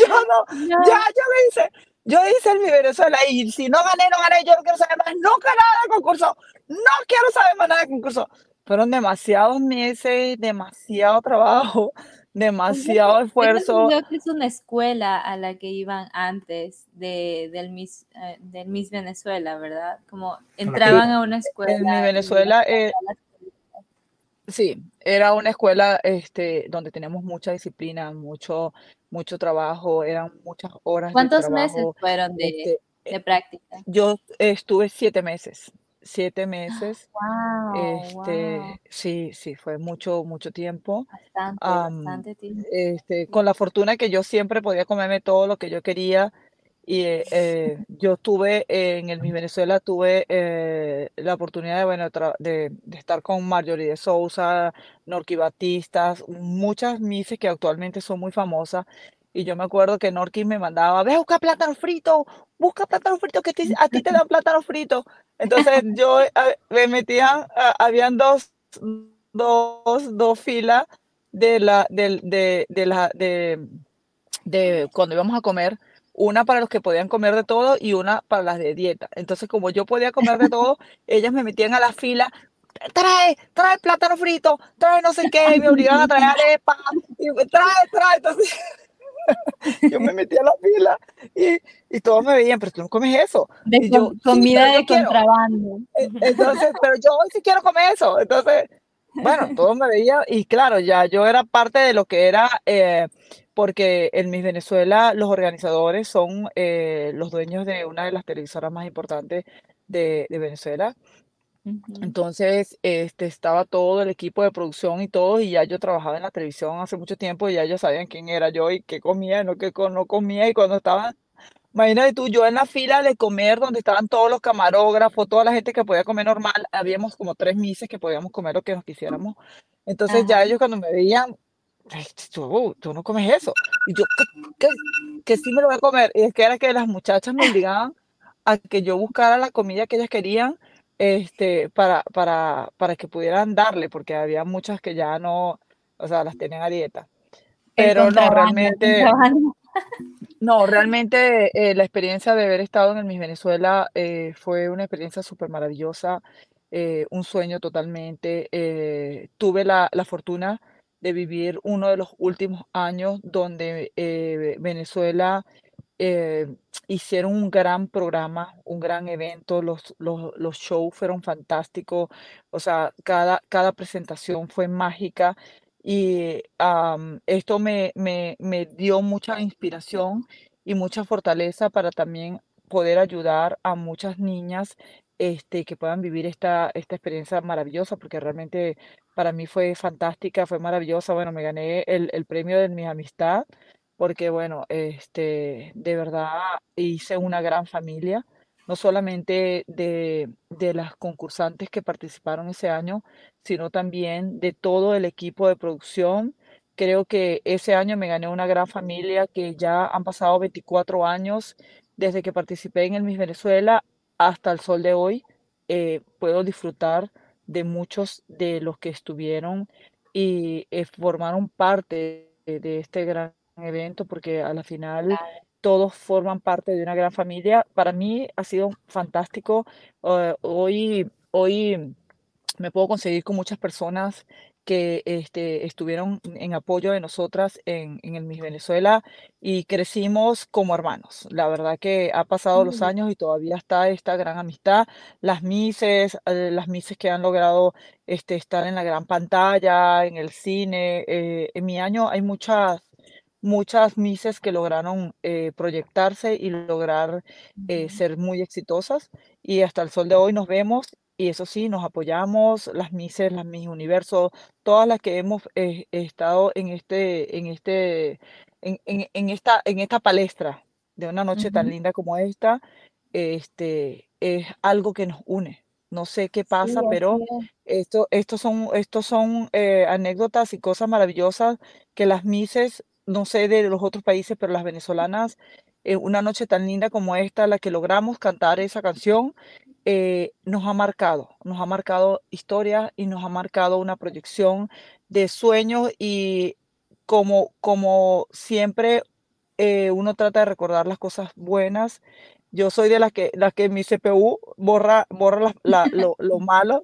Speaker 4: yo no, ya, yo lo hice. Yo hice el mi Venezuela y si no gané, no gané, yo no quiero saber más nunca nada de concurso. No quiero saber más nada de concurso. Fueron demasiados meses, demasiado trabajo demasiado esfuerzo.
Speaker 1: Creo que es una escuela a la que iban antes de, del, Miss, eh, del Miss Venezuela, ¿verdad? Como entraban a una escuela.
Speaker 4: En mi Venezuela, eh, sí, era una escuela este, donde teníamos mucha disciplina, mucho, mucho trabajo, eran muchas horas.
Speaker 1: ¿Cuántos meses fueron de, este, de práctica?
Speaker 4: Yo estuve siete meses siete meses. este, Sí, sí, fue mucho, mucho tiempo.
Speaker 1: Bastante, bastante
Speaker 4: tiempo. Este, con la fortuna que yo siempre podía comerme todo lo que yo quería. Y eh, eh, (laughs) yo tuve en el Miss Venezuela, tuve eh, la oportunidad de, bueno, de, de, estar con Marjorie de Sousa, Norqui Batistas, muchas Misses que actualmente son muy famosas. Y yo me acuerdo que Norqui me mandaba, ve a buscar plátano frito, busca plátano frito, que a ti te dan plátano frito. Entonces (laughs) yo me metía, habían dos, dos, dos filas de la, de, de, de la, de, de cuando íbamos a comer una para los que podían comer de todo y una para las de dieta. Entonces, como yo podía comer de todo, ellas me metían a la fila, trae, trae plátano frito, trae no sé qué, y me obligaban a traer arepa, y trae, trae. Entonces, (laughs) yo me (laughs) metía a la fila y, y, todos me veían, pero tú no comes eso.
Speaker 1: De
Speaker 4: yo,
Speaker 1: comida de contrabando.
Speaker 4: E, entonces, pero yo hoy sí quiero comer eso. Entonces, bueno, (laughs) todos me veían y claro, ya yo era parte de lo que era... Eh, porque en Miss Venezuela los organizadores son eh, los dueños de una de las televisoras más importantes de, Venezuela. Entonces, este, estaba todo el equipo de producción y todo, y ya yo trabajaba en la televisión hace mucho tiempo, y ya ellos sabían quién era yo y qué comía y no qué no comía, y cuando estaban, imagínate tú, yo en la fila de comer, donde estaban todos los camarógrafos, toda la gente que podía comer normal, habíamos como tres mises que podíamos comer lo que nos quisiéramos. Entonces ya ellos cuando me veían, tú, tú no comes eso. Y yo, que, que, sí me lo voy a comer. Y es que era que las muchachas me obligaban a que yo buscara la comida que ellas querían este, para, para, para que pudieran darle, porque había muchas que ya no, o sea, las tenían a dieta. Pero no, realmente... No, realmente eh, la experiencia de haber estado en el Miss Venezuela eh, fue una experiencia súper maravillosa, eh, un sueño totalmente. tuve la, la fortuna de vivir uno de los últimos años donde Venezuela eh, hicieron un gran programa, un gran evento, los, los, los, shows fueron fantásticos, o sea, cada, cada presentación fue mágica y esto me, me, me dio mucha inspiración y mucha fortaleza para también poder ayudar a muchas niñas este, que puedan vivir esta, esta experiencia maravillosa, porque realmente para mí fue fantástica, fue maravillosa. Bueno, me gané el, el premio de mi amistad, porque bueno, este, de verdad hice una gran familia, no solamente de, de las concursantes que participaron ese año, sino también de todo el equipo de producción. Creo que ese año me gané una gran familia que ya han pasado 24 años desde que participé en el Miss Venezuela hasta el sol de hoy eh, puedo disfrutar de muchos de los que estuvieron y eh, formaron parte de, este gran evento porque a la final todos forman parte de una gran familia. Para mí ha sido fantástico. Eh, hoy, hoy me puedo conseguir con muchas personas que este, estuvieron en apoyo de nosotras en, en, el Miss Venezuela y crecimos como hermanos. La verdad que ha pasado los años y todavía está esta gran amistad. Las Misses, eh, las Misses que han logrado este, estar en la gran pantalla, en el cine. Eh, en mi año hay muchas muchas Misses que lograron eh, proyectarse y lograr ser muy exitosas y hasta el sol de hoy nos vemos y eso sí, nos apoyamos, las Mises, las Miss Universo, todas las que hemos eh, estado en este, en este, en, en, esta, en esta palestra de una noche tan linda como esta, este, es algo que nos une. No sé qué pasa, pero esto, estos son, estos son eh, anécdotas y cosas maravillosas que las Mises, no sé de los otros países, pero las venezolanas, en una noche tan linda como esta, la que logramos cantar esa canción, eh, nos ha marcado, nos ha marcado historia y nos ha marcado una proyección de sueños y como, como siempre eh, uno trata de recordar las cosas buenas. Yo soy de las que, las que mi CPU borra, borra lo, lo, (laughs) malo.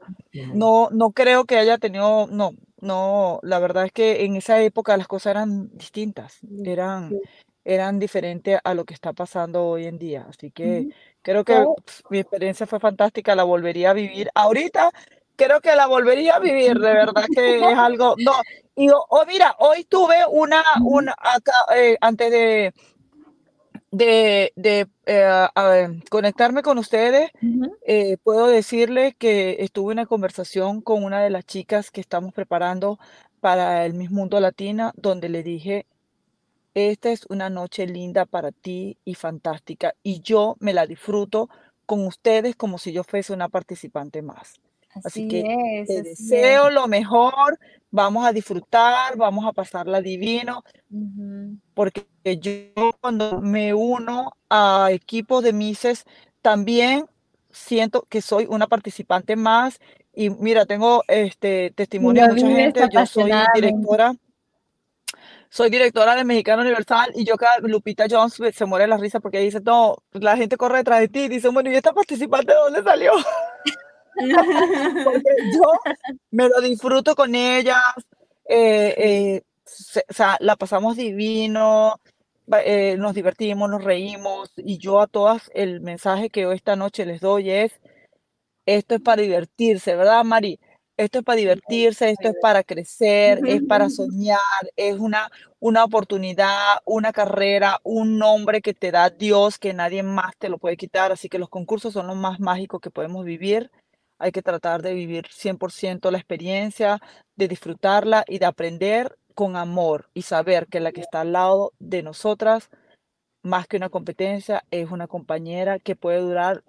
Speaker 4: No, no creo que haya tenido, no, no, la verdad es que en esa época las cosas eran distintas, eran, eran diferentes a lo que está pasando hoy en día. Así que creo que mi experiencia fue fantástica, la volvería a vivir. Ahorita creo que la volvería a vivir, de verdad que es (laughs) algo, no, y oh, mira, hoy tuve una, una acá, eh, antes de, de, de eh, conectarme con ustedes, eh, puedo decirles que estuve en una conversación con una de las chicas que estamos preparando para el Miss Mundo Latina, donde le dije, esta es una noche linda para ti y fantástica, y yo me la disfruto con ustedes como si yo fuese una participante más. Así, que te deseo lo mejor, vamos a disfrutar, vamos a pasarla divino, porque yo cuando me uno a equipos de Mises, también siento que soy una participante más. Y mira, tengo este testimonio de mucha gente, yo soy directora soy directora de Mexicano Universal y yo cada Lupita Jones se muere la risa porque dice, no, la gente corre detrás de ti y dice, bueno, ¿y esta participante de dónde salió? (laughs) porque yo me lo disfruto con ellas, eh, eh, o sea, la pasamos divino, eh, nos divertimos, nos reímos y yo a todas el mensaje que hoy esta noche les doy es, esto es para divertirse, ¿verdad, Mari? Esto es para divertirse, esto es para crecer, es para soñar, es una, una oportunidad, una carrera, un nombre que te da Dios que nadie más te lo puede quitar. Así que los concursos son lo más mágicos que podemos vivir. Hay que tratar de vivir 100% la experiencia, de disfrutarla y de aprender con amor y saber que la que está al lado de nosotras, más que una competencia, es una compañera que puede durar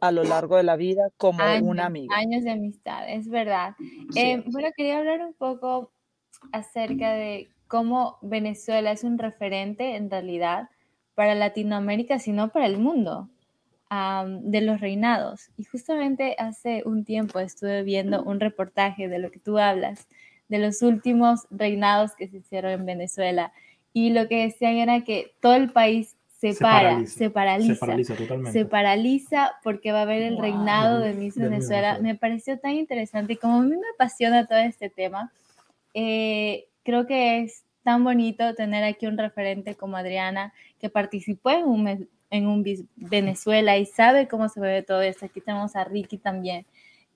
Speaker 4: a lo largo de la vida como una amiga.
Speaker 1: Años de amistad, es verdad. Eh, bueno, quería hablar un poco acerca de cómo Venezuela es un referente en realidad para Latinoamérica, sino para el mundo de los reinados. Y justamente hace un tiempo estuve viendo un reportaje de lo que tú hablas, de los últimos reinados que se hicieron en Venezuela. Y lo que decían era que todo el país se, para, se paraliza. Se paraliza totalmente. Se paraliza porque va a haber el reinado de Miss Venezuela. Me pareció tan interesante y como a mí me apasiona todo este tema, eh, creo que es tan bonito tener aquí un referente como Adriana que participó en un, en un Venezuela y sabe cómo se ve todo esto. Aquí tenemos a Ricky también,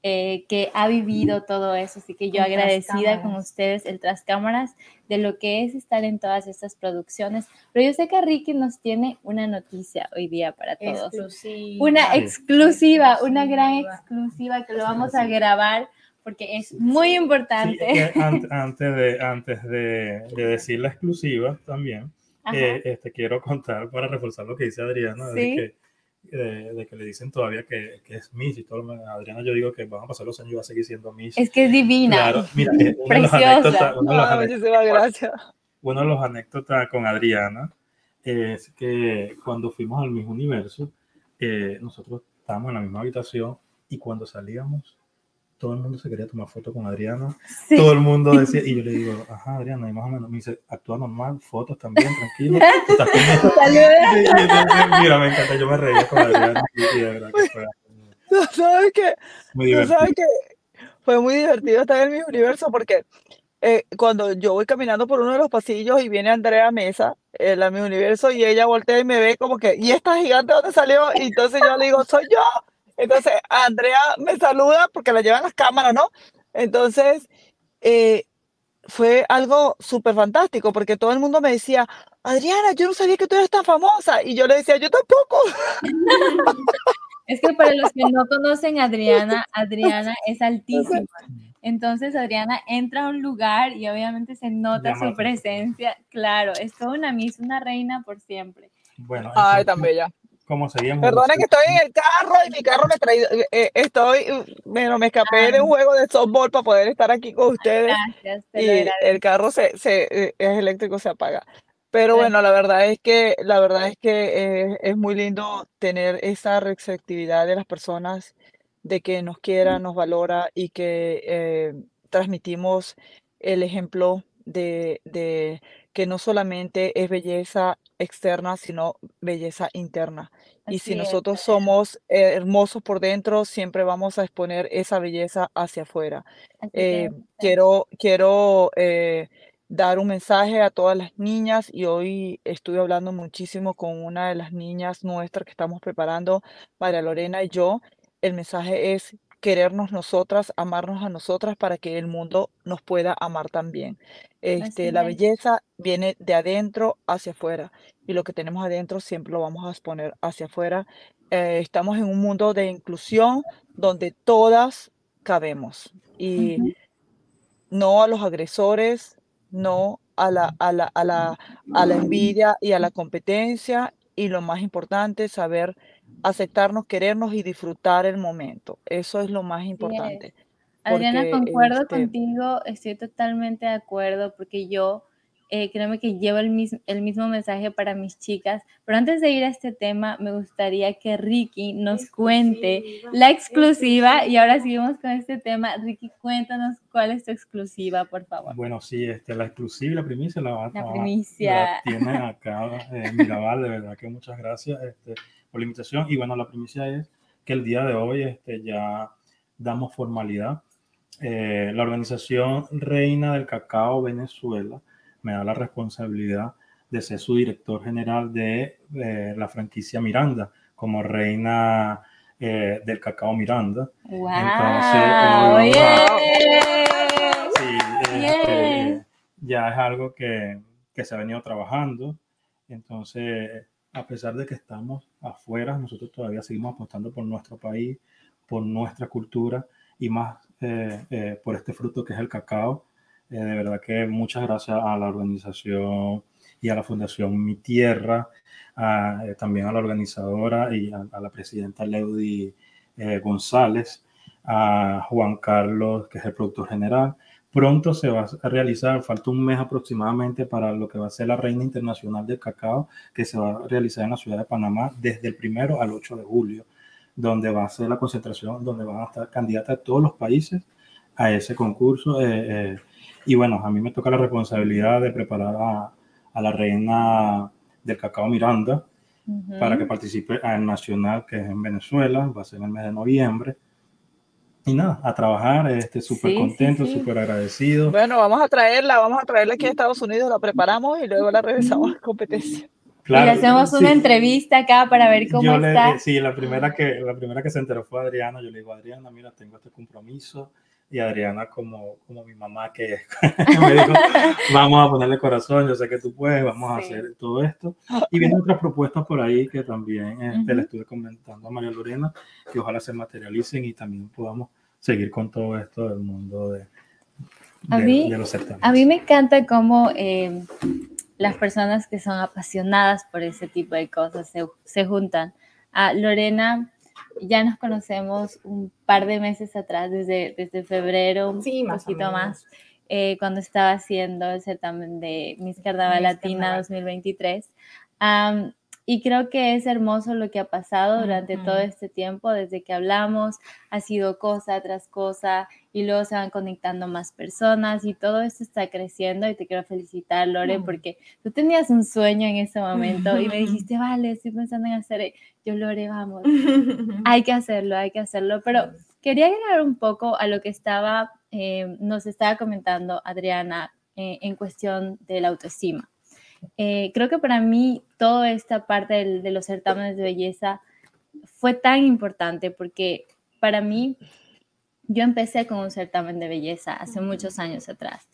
Speaker 1: eh, que ha vivido todo eso. Así que yo agradecida con ustedes, el Tras Cámaras, de lo que es estar en todas estas producciones. Pero yo sé que Ricky nos tiene una noticia hoy día para todos. Una exclusiva, una gran exclusiva que lo vamos a grabar porque es muy importante.
Speaker 3: antes, de, antes de, decir la exclusiva también, eh, este, quiero contar para reforzar lo que dice Adriana, ¿Sí? de, que le dicen todavía que, que es Miss y todo. Adriana, yo digo que van a pasar los años y va a seguir siendo Miss.
Speaker 1: Es que es divina. Claro,
Speaker 3: mira, eh, de anécdotas, uno, uno de los anécdotas con Adriana es que cuando fuimos al mismo universo, eh, nosotros estábamos en la misma habitación y cuando salíamos todo el mundo se quería tomar foto con Adriana. Todo el mundo decía, y yo le digo, (laughs) ajá, Adriana, y más o menos, me dice, actúa normal, fotos también, tranquilo. (laughs) Mira, me encanta, yo me reía con Adriana y, de verdad que fue.
Speaker 4: ¿Sabes qué? Muy divertido. ¿Sabes qué? Fue muy divertido estar en mi universo porque eh, cuando yo voy caminando por uno de los pasillos y viene Andrea Mesa, en la mi universo, y ella voltea y me ve como que, ¿y esta gigante dónde salió? Y entonces yo le digo, soy yo. Entonces, Andrea me saluda porque la llevan las cámaras, ¿no? Entonces, eh, fue algo súper fantástico porque todo el mundo me decía, Adriana, yo no sabía que tú eras tan famosa. Y yo le decía, yo tampoco. (laughs)
Speaker 1: Es que para los que no conocen a Adriana, Adriana es altísima. Entonces Adriana entra a un lugar y obviamente se nota su presencia. Claro, es toda una miss, una reina por siempre.
Speaker 3: Bueno,
Speaker 4: ay, tan bella
Speaker 3: como seguimos.
Speaker 4: Perdona que estoy en el carro y mi carro me traído, eh, eh, estoy, bueno, me escapé de un juego de softball para poder estar aquí con ustedes. Gracias, y el carro se, se, eh, es eléctrico, se apaga. Pero bueno, la verdad es que, la verdad es que es muy lindo tener esa receptividad de las personas, de que nos quiera, nos valora y que transmitimos el ejemplo de, de que no solamente es belleza externa, sino belleza interna. y si nosotros somos hermosos por dentro, siempre vamos a exponer esa belleza hacia afuera. Eh, quiero quiero eh, dar un mensaje a todas las niñas y hoy estuve hablando muchísimo con una de las niñas nuestras que estamos preparando, María Lorena y yo. El mensaje es querernos nosotras, amarnos a nosotras para que el mundo nos pueda amar también. Este, la belleza viene de adentro hacia afuera y lo que tenemos adentro siempre lo vamos a exponer hacia afuera. Eh, estamos en un mundo de inclusión donde todas cabemos y no a los agresores, no a la, a la, a la, a la envidia y a la competencia y lo más importante, saber aceptarnos, querernos y disfrutar el momento. Eso es lo más importante.
Speaker 1: Adriana, concuerdo este contigo, estoy totalmente de acuerdo porque yo eh, créeme que llevo el mismo, el mismo mensaje para mis chicas. Pero antes de ir a este tema, me gustaría que Ricky nos cuente la exclusiva. Y ahora seguimos con este tema. Ricky, cuéntanos cuál es tu exclusiva, por favor.
Speaker 3: Bueno, sí, este, la exclusiva, la primicia la,
Speaker 1: la, primicia.
Speaker 3: tiene acá eh, Mirabal. De verdad que muchas gracias este, por la invitación. Y bueno, la primicia es que el día de hoy este, ya damos formalidad. Eh, la organización Reina del Cacao Venezuela me da la responsabilidad de ser su director general de, la franquicia Miranda, como reina eh, del cacao Miranda.
Speaker 1: Entonces,
Speaker 3: este, ya es algo que, que se ha venido trabajando. Entonces, a pesar de que estamos afuera, nosotros todavía seguimos apostando por nuestro país, por nuestra cultura y más eh, eh, por este fruto que es el cacao. Eh, de verdad que muchas gracias a la organización y a la Fundación Mi Tierra, eh, también a la organizadora y a, la presidenta Leudy eh, González, a Juan Carlos, que es el productor general. Pronto se va a realizar, falta un mes aproximadamente para lo que va a ser la Reina Internacional del Cacao, que se va a realizar en la ciudad de Panamá desde el primero al 8 de julio, donde va a ser la concentración, donde van a estar candidatas de todos los países a ese concurso. Y bueno, a mí me toca la responsabilidad de preparar a, la reina del cacao Miranda para que participe en Nacional, que es en Venezuela, va a ser en el mes de noviembre. Y nada, a trabajar, este, súper contento, súper agradecido.
Speaker 4: Bueno, vamos a traerla, vamos a traerla aquí a Estados Unidos, la preparamos y luego la regresamos a competencia.
Speaker 1: Claro, y le hacemos una entrevista acá para ver cómo está.
Speaker 3: sí, la primera, que, la primera que se enteró fue Adriana. Yo le digo, Adriana, mira, tengo este compromiso y Adriana como, como mi mamá que (laughs) me dijo, vamos a ponerle corazón, yo sé que tú puedes, vamos a hacer todo esto. Y vienen otras propuestas por ahí que también este, le estuve comentando a María Lorena, que ojalá se materialicen y también podamos seguir con todo esto del mundo de,
Speaker 1: a mí, los certámenes. A mí me encanta cómo eh, las personas que son apasionadas por ese tipo de cosas se, se juntan. A Lorena ya nos conocemos un par de meses atrás, desde, desde febrero, un poquito más, eh, cuando estaba haciendo el certamen de Miss Carnaval Latina 2023. Y creo que es hermoso lo que ha pasado durante todo este tiempo, desde que hablamos, ha sido cosa tras cosa y luego se van conectando más personas y todo esto está creciendo y te quiero felicitar, Lore, porque tú tenías un sueño en ese momento y me (laughs) dijiste, vale, estoy pensando en hacer, yo Lore, vamos, (laughs) hay que hacerlo, hay que hacerlo, pero quería agregar un poco a lo que estaba, eh, nos estaba comentando Adriana eh, en cuestión de la autoestima. Eh, creo que para mí toda esta parte de los certámenes de belleza fue tan importante porque para mí yo empecé con un certamen de belleza hace muchos años atrás.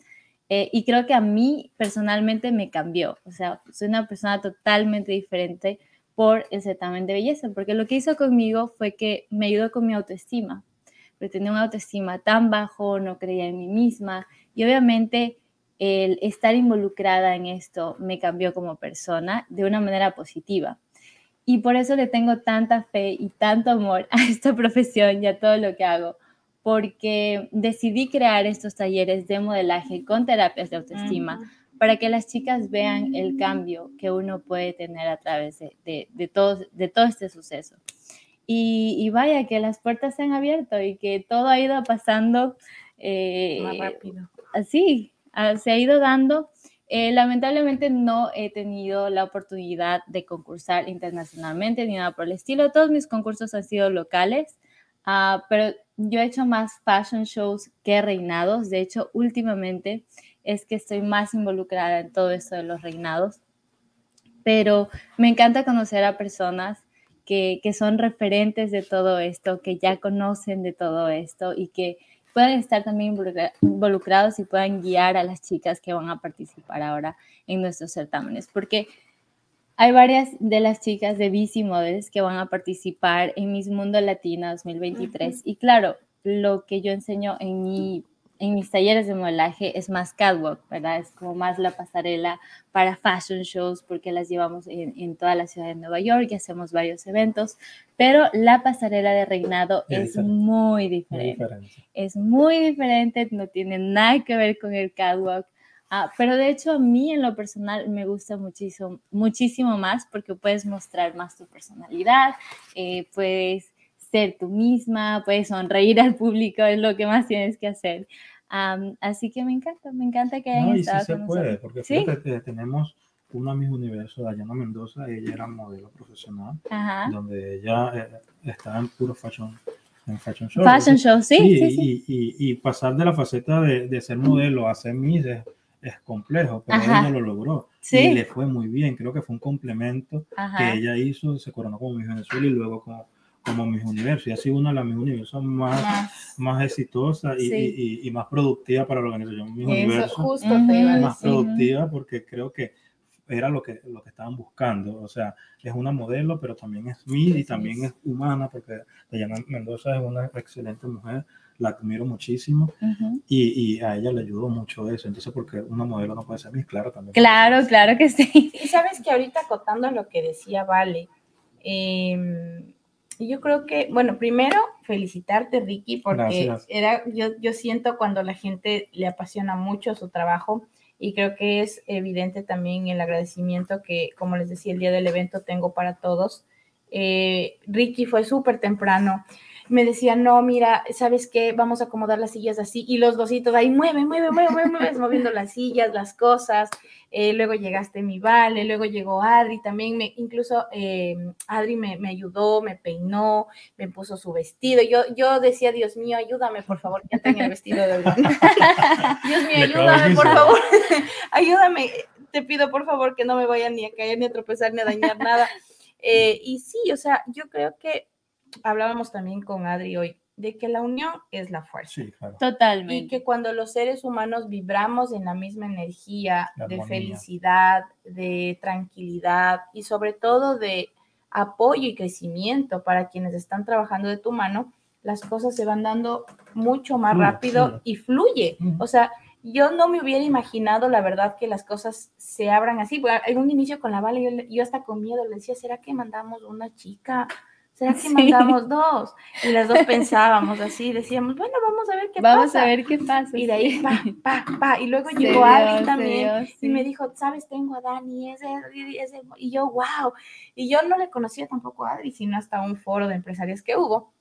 Speaker 1: Eh, y creo que a mí personalmente me cambió. O sea, soy una persona totalmente diferente por el certamen de belleza, porque lo que hizo conmigo fue que me ayudó con mi autoestima. Porque tenía una autoestima tan bajo, no creía en mí misma. Y obviamente el estar involucrada en esto me cambió como persona de una manera positiva. Y por eso le tengo tanta fe y tanto amor (laughs) a esta profesión y a todo lo que hago, porque decidí crear estos talleres de modelaje con terapias de autoestima para que las chicas vean el cambio que uno puede tener a través de, de, todo, de todo este suceso. Y, y, vaya, que las puertas se han abierto y que todo ha ido pasando
Speaker 2: eh, más rápido.
Speaker 1: Así, se ha ido dando. Eh, lamentablemente no he tenido la oportunidad de concursar internacionalmente ni nada por el estilo. Todos mis concursos han sido locales, ah, pero yo he hecho más fashion shows que reinados. De hecho, últimamente es que estoy más involucrada en todo esto de los reinados. Pero me encanta conocer a personas que, que son referentes de todo esto, que ya conocen de todo esto y que pueden estar también involucrados y puedan guiar a las chicas que van a participar ahora en nuestros certámenes, porque hay varias de las chicas de Bici Models que van a participar en Miss Mundo Latina 2023 y claro, lo que yo enseño en mi en mis talleres de modelaje es más catwalk, ¿verdad? Es como más la pasarela para fashion shows porque las llevamos en, toda la ciudad de Nueva York y hacemos varios eventos, pero la pasarela de reinado es, muy, diferente. Es muy diferente, no tiene nada que ver con el catwalk. Ah, pero de hecho a mí en lo personal me gusta muchísimo, muchísimo más porque puedes mostrar más tu personalidad, eh, puedes ser tú misma, puedes sonreír (laughs) al público, es lo que más tienes que hacer. así que me encanta, me encanta que hayan
Speaker 3: no, y sí se puede, porque fíjate, tenemos una misma universo, Dayana Mendoza, ella era modelo profesional, donde ella eh, estaba en puro fashion, en fashion show.
Speaker 1: Fashion show, sí. sí, sí,
Speaker 3: Y, y, pasar de la faceta de, de ser modelo a ser Miss es, es complejo, pero ella no lo logró. Y le fue muy bien, creo que fue un complemento que ella hizo, se coronó como Miss Venezuela y luego como como mis universos y ha sido una de las mis universos más, más, exitosas y, y, más productiva para la organización. Mis universos justo más productiva porque creo que era lo que, lo que estaban buscando. O sea, es una modelo, pero también es mí y también es humana porque Diana Mendoza es una excelente mujer, la admiro muchísimo y, y, a ella le ayudó mucho eso. Entonces, porque una modelo no puede ser mí, claro, también.
Speaker 1: Claro, claro que sí.
Speaker 2: Y sabes que ahorita acotando lo que decía Vale, eh, y yo creo que, bueno, primero felicitarte, Ricky, porque era, yo, yo siento cuando la gente le apasiona mucho su trabajo y creo que es evidente también el agradecimiento que, como les decía, el día del evento tengo para todos. Eh, Ricky fue súper temprano me decía, no, mira, ¿sabes qué? Vamos a acomodar las sillas así. Y los dositos ahí, mueve, mueve, mueve, mueve, mueve (laughs) moviendo las sillas, las cosas. Eh, luego llegaste mi Vale, luego llegó Adri también. Me, incluso eh, Adri me, me, ayudó, me peinó, me puso su vestido. Yo, yo decía, Dios mío, ayúdame, por favor, ya tengo el vestido de (laughs) Dios mío, ayúdame, por favor. (laughs) ayúdame. Te pido, por favor, que no me vayan ni a caer, ni a tropezar, ni a dañar nada. Eh, y sí, o sea, yo creo que hablábamos también con Adri hoy, de que la unión es la fuerza. Sí,
Speaker 1: claro. Totalmente.
Speaker 2: Y que cuando los seres humanos vibramos en la misma energía de felicidad, de tranquilidad y sobre todo de apoyo y crecimiento para quienes están trabajando de tu mano, las cosas se van dando mucho más rápido y fluye. O sea, yo no me hubiera imaginado, la verdad, que las cosas se abran así. En un inicio con la Vale, yo, yo hasta con miedo le decía, ¿será que mandamos una chica? ¿Será que mandamos dos? Y las dos (laughs) pensábamos así, decíamos, bueno, vamos a ver qué
Speaker 1: pasa. Vamos a ver qué pasa.
Speaker 2: Y de ahí, pa, pa, pa. Y luego llegó Adri también y me dijo, ¿sabes? Tengo a Dani, ese, ese, y yo, wow. Y yo no le conocía tampoco a Adri, sino hasta un foro de empresarios que hubo.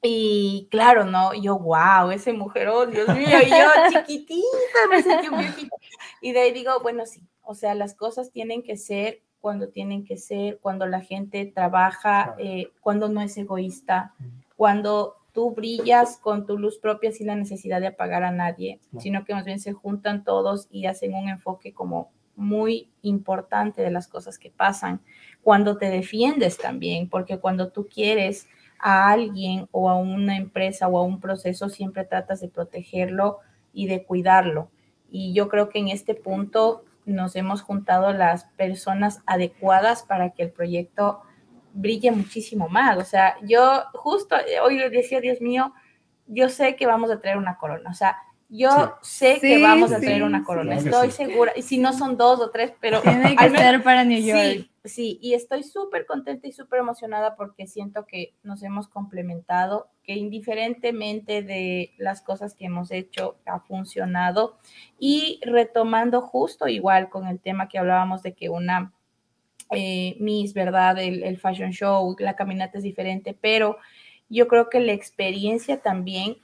Speaker 2: Y claro, ¿no? yo, wow, ese mujerón, Dios mío, y yo (laughs) chiquitita, me sentí un viejito. Y de ahí digo, bueno, sí, o sea, las cosas tienen que ser cuando tienen que ser, cuando la gente trabaja, eh, cuando no es egoísta, cuando tú brillas con tu luz propia sin la necesidad de apagar a nadie, sino que más bien se juntan todos y hacen un enfoque como muy importante de las cosas que pasan. Cuando te defiendes también, porque cuando tú quieres a alguien o a una empresa o a un proceso, siempre tratas de protegerlo y de cuidarlo. Y yo creo que en este punto nos hemos juntado las personas adecuadas para que el proyecto brille muchísimo más. O sea, yo justo hoy le decía, Dios mío, yo sé que vamos a traer una corona. O sea, yo sé que vamos a traer una corona, estoy segura. Y si no son dos o tres, pero.
Speaker 1: Tiene que ser para New York.
Speaker 2: Sí, y estoy súper contenta y súper emocionada porque siento que nos hemos complementado, que indiferentemente de las cosas que hemos hecho, ha funcionado. Y retomando justo igual con el tema que hablábamos de que una eh, Miss, ¿verdad? El, el fashion show, la caminata es diferente, pero yo creo que la experiencia también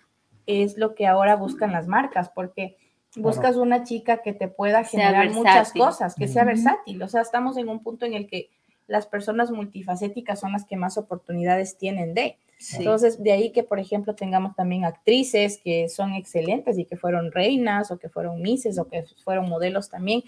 Speaker 2: es lo que ahora buscan las marcas, porque buscas una chica que te pueda generar muchas cosas, que sea versátil. O sea, estamos en un punto en el que las personas multifacéticas son las que más oportunidades tienen de. Entonces, de ahí que, por ejemplo, tengamos también actrices que son excelentes y que fueron reinas o que fueron misses o que fueron modelos también.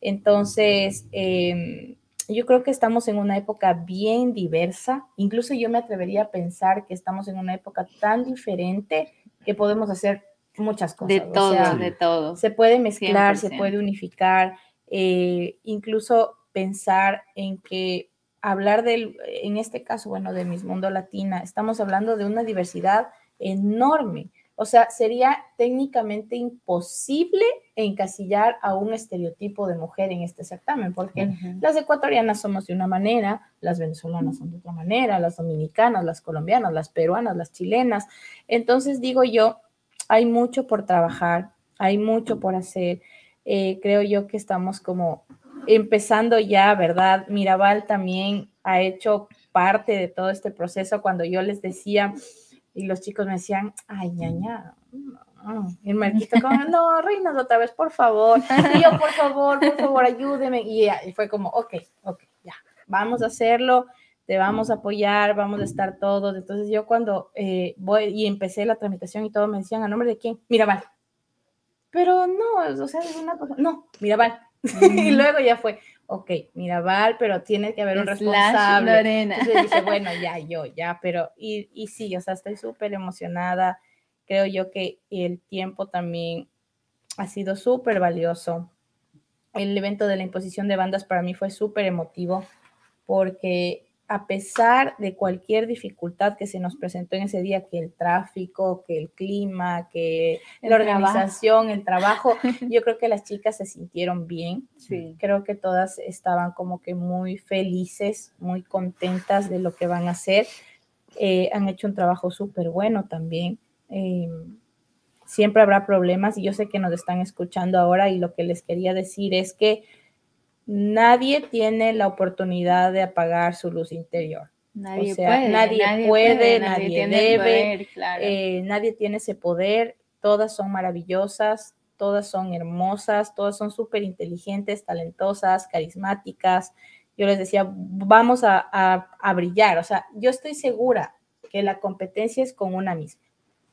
Speaker 2: Entonces, em, yo creo que estamos en una época bien diversa. Incluso yo me atrevería a pensar que estamos en una época tan diferente que podemos hacer muchas cosas.
Speaker 1: De todo, de todo.
Speaker 2: Se puede mezclar, se puede unificar, eh, incluso pensar en que hablar del, en este caso, bueno, de Miss Mundo Latina, estamos hablando de una diversidad enorme. O sea, sería técnicamente imposible encasillar a un estereotipo de mujer en este certamen, porque las ecuatorianas somos de una manera, las venezolanas son de otra manera, las dominicanas, las colombianas, las peruanas, las chilenas. Entonces digo yo, hay mucho por trabajar, hay mucho por hacer. Eh, creo yo que estamos como empezando ya, ¿verdad? Mirabal también ha hecho parte de todo este proceso cuando yo les decía y los chicos me decían, ay, ñaña, y el Marquito como, no, reinas otra vez, por favor. Y por favor, por favor, ayúdeme. Y, fue como, ok, ok, ya, vamos a hacerlo, te vamos a apoyar, vamos a estar todos. Entonces yo cuando eh, voy y empecé la tramitación y todo, me decían, ¿a nombre de quién? Mirabal. Pero no, o sea, es una cosa, no, Mirabal. (laughs) y luego ya fue, ok, Mirabal, pero tiene que haber un responsable. Lorena. Entonces dije, (laughs) bueno, ya, yo, ya, pero, y, y sí, o sea, estoy súper emocionada. Creo yo que el tiempo también ha sido súper valioso. El evento de la imposición de bandas para mí fue súper emotivo porque a pesar de cualquier dificultad que se nos presentó en ese día, que el tráfico, que el clima, que la organización, el trabajo, (laughs) yo creo que las chicas se sintieron bien. Creo que todas estaban como que muy felices, muy contentas de lo que van a hacer. Eh, han hecho un trabajo súper bueno también. Em, siempre habrá problemas y yo sé que nos están escuchando ahora y lo que les quería decir es que nadie tiene la oportunidad de apagar su luz interior. Nadie puede, nadie, puede, nadie, debe, eh, nadie tiene ese poder. Todas son maravillosas, todas son hermosas, todas son súper inteligentes, talentosas, carismáticas. Yo les decía, vamos a, a, brillar. O sea, yo estoy segura que la competencia es con una misma.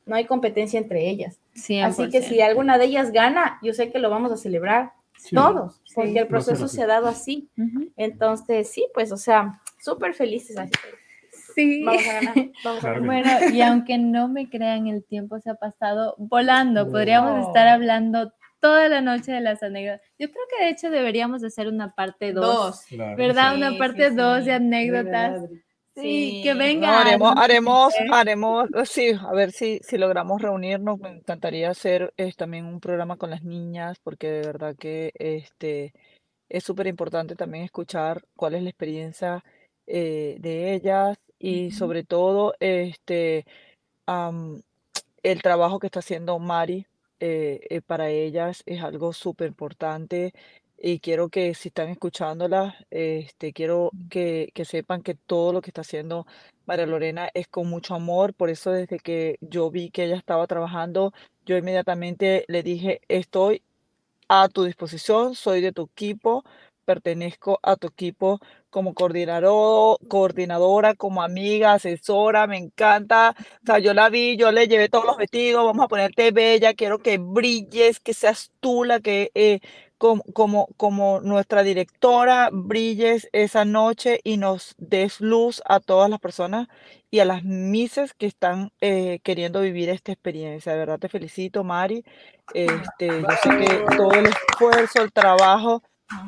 Speaker 2: No hay competencia entre ellas. Así que si alguna de ellas gana, yo sé que lo vamos a celebrar todos, porque el proceso se ha dado así. Entonces, sí, pues, o sea, súper felices. Así.
Speaker 1: Sí. Vamos a ganar. Bueno, y aunque no me crean, el tiempo se ha pasado volando. Podríamos estar hablando toda la noche de las anécdotas. Yo creo que de hecho deberíamos hacer una parte 2, ¿verdad? una parte 2 de anécdotas. Sí, que venga.
Speaker 4: haremos, haremos, (laughs) haremos, sí, a ver si, si logramos reunirnos. Me encantaría hacer eh, también un programa con las niñas, porque de verdad que este es súper importante también escuchar cuál es la experiencia eh, de ellas y sobre todo este el trabajo que está haciendo Mari eh, para ellas es algo súper importante y quiero que si están escuchándola, este, quiero que, que sepan que todo lo que está haciendo María Lorena es con mucho amor. Por eso desde que yo vi que ella estaba trabajando, yo inmediatamente le dije, estoy a tu disposición, soy de tu equipo, pertenezco a tu equipo como coordinador, coordinadora, como amiga, asesora, me encanta. O sea, yo la vi, yo le llevé todos los vestidos, vamos a ponerte bella, quiero que brilles, que seas tú la que eh, como, como, nuestra directora brilles esa noche y nos des luz a todas las personas y a las mises que están eh, queriendo vivir esta experiencia. De verdad te felicito, Mari. Este, yo sé que todo el esfuerzo, el trabajo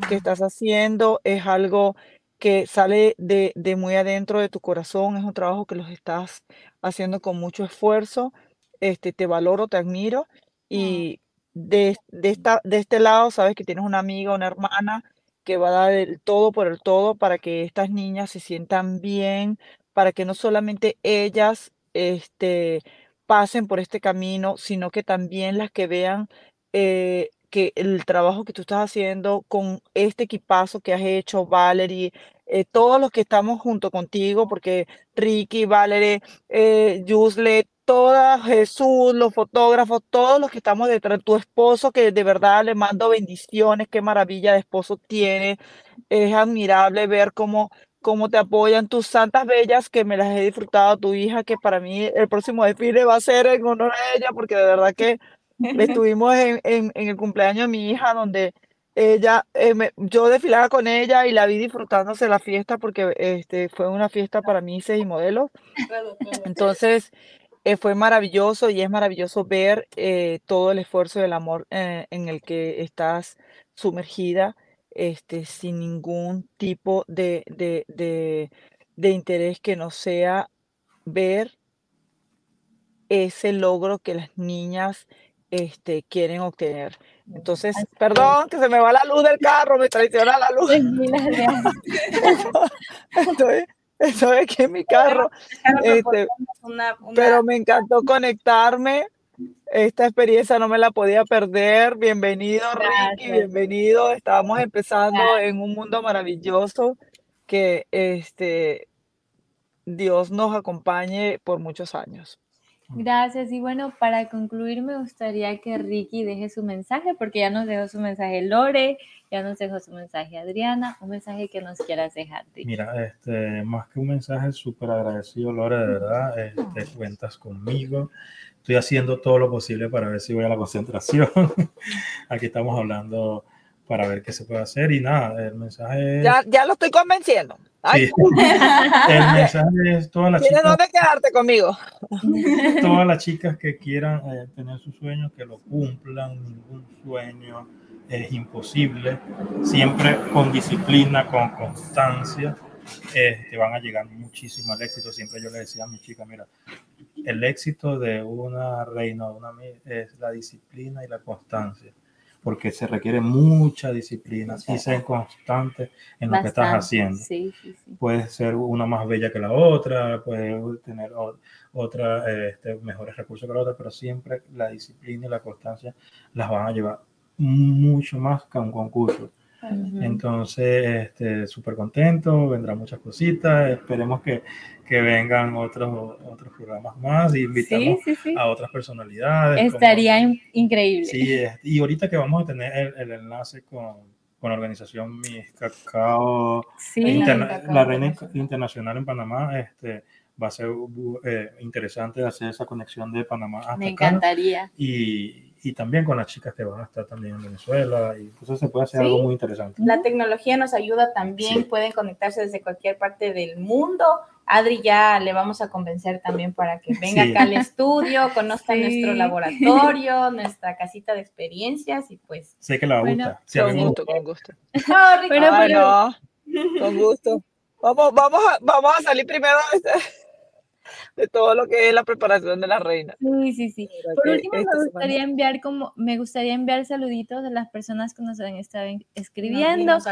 Speaker 4: que estás haciendo es algo que sale de, de muy adentro de tu corazón, es un trabajo que los estás haciendo con mucho esfuerzo. Este, te valoro, te admiro y de, esta, de este lado, sabes que tienes una amiga, una hermana que va a dar el todo por el todo para que estas niñas se sientan bien, para que no solamente ellas este, pasen por este camino, sino que también las que vean eh, que el trabajo que tú estás haciendo con este equipazo que has hecho, Valerie, eh, todos los que estamos junto contigo, porque Ricky, Valerie, eh, Yusle, toda Jesús, los fotógrafos, todos los que estamos detrás, tu esposo, que de verdad le mando bendiciones, qué maravilla de esposo tiene. Es admirable ver cómo, cómo te apoyan tus santas bellas, que me las he disfrutado, tu hija, que para mí el próximo desfile va a ser en honor a ella, porque de verdad que (laughs) estuvimos en, en, en el cumpleaños de mi hija, donde ella, eh, yo desfilaba con ella y la vi disfrutándose la fiesta porque este, fue una fiesta para mises y modelos. Entonces, eh, fue maravilloso y es maravilloso ver eh, todo el esfuerzo y el amor en el que estás sumergida este, sin ningún tipo de, de, de, de interés que no sea ver ese logro que las niñas este, quieren obtener. Entonces, perdón, que se me va la luz del carro, me traiciona la luz. (laughs) estoy, estoy aquí en mi carro. Este, pero me encantó conectarme. Esta experiencia no me la podía perder. Bienvenido, Ricky, bienvenido. Estamos empezando en un mundo maravilloso que este, Dios nos acompañe por muchos años.
Speaker 1: Gracias. Y bueno, para concluir, me gustaría que Ricky deje su mensaje, porque ya nos dejó su mensaje Lore, ya nos dejó su mensaje Adriana, un mensaje que nos quieras dejar.
Speaker 3: Mira, este, más que un mensaje, súper agradecido, Lore, de verdad. Este, cuentas conmigo. Estoy haciendo todo lo posible para ver si voy a la concentración. (laughs) Aquí estamos hablando para ver qué se puede hacer y nada, el mensaje
Speaker 4: es... Ya, ya lo estoy convenciendo.
Speaker 3: Sí. (laughs) el mensaje es todas las
Speaker 4: ¿Tienes dónde quedarte conmigo? (laughs)
Speaker 3: Todas las chicas que quieran eh, tener sus sueños, que lo cumplan, ningún sueño es imposible, siempre con disciplina, con constancia, eh, te van a llegar muchísimo al éxito. Siempre yo le decía a mi chica, mira, el éxito de una reina, una, es la disciplina y la constancia porque se requiere mucha disciplina y ser constante en lo que estás haciendo. Sí, sí, puede ser una más bella que la otra, puede tener otra, este, mejores recursos que la otra, pero siempre la disciplina y la constancia las van a llevar mucho más que un concurso. Entonces, este, súper contento, vendrán muchas cositas, esperemos que, que, vengan otros, otros programas más y invitamos a otras personalidades.
Speaker 1: Estaría increíble.
Speaker 3: Sí, y ahorita que vamos a tener el, enlace con, con, la organización Mis Cacao, la Reina Internacional en Panamá, este, va a ser eh, interesante hacer esa conexión de Panamá hasta
Speaker 1: Me encantaría.
Speaker 3: Y, y también con las chicas que van a estar también en Venezuela y entonces se puede hacer algo muy interesante.
Speaker 2: La tecnología nos ayuda también, pueden conectarse desde cualquier parte del mundo. Adri ya le vamos a convencer también para que (laughs) venga acá al estudio, conozca nuestro laboratorio, nuestra casita de experiencias y pues...
Speaker 3: Sé que la gusta.
Speaker 4: con, gusto, (laughs) con gusto, No, con gusto. Vamos, vamos, a, vamos a salir primero (laughs) de todo lo que es la preparación de la reina.
Speaker 1: Sí, sí, sí. Por último, me gustaría enviar como, me gustaría enviar saluditos de las personas que nos han estado escribiendo. Nos,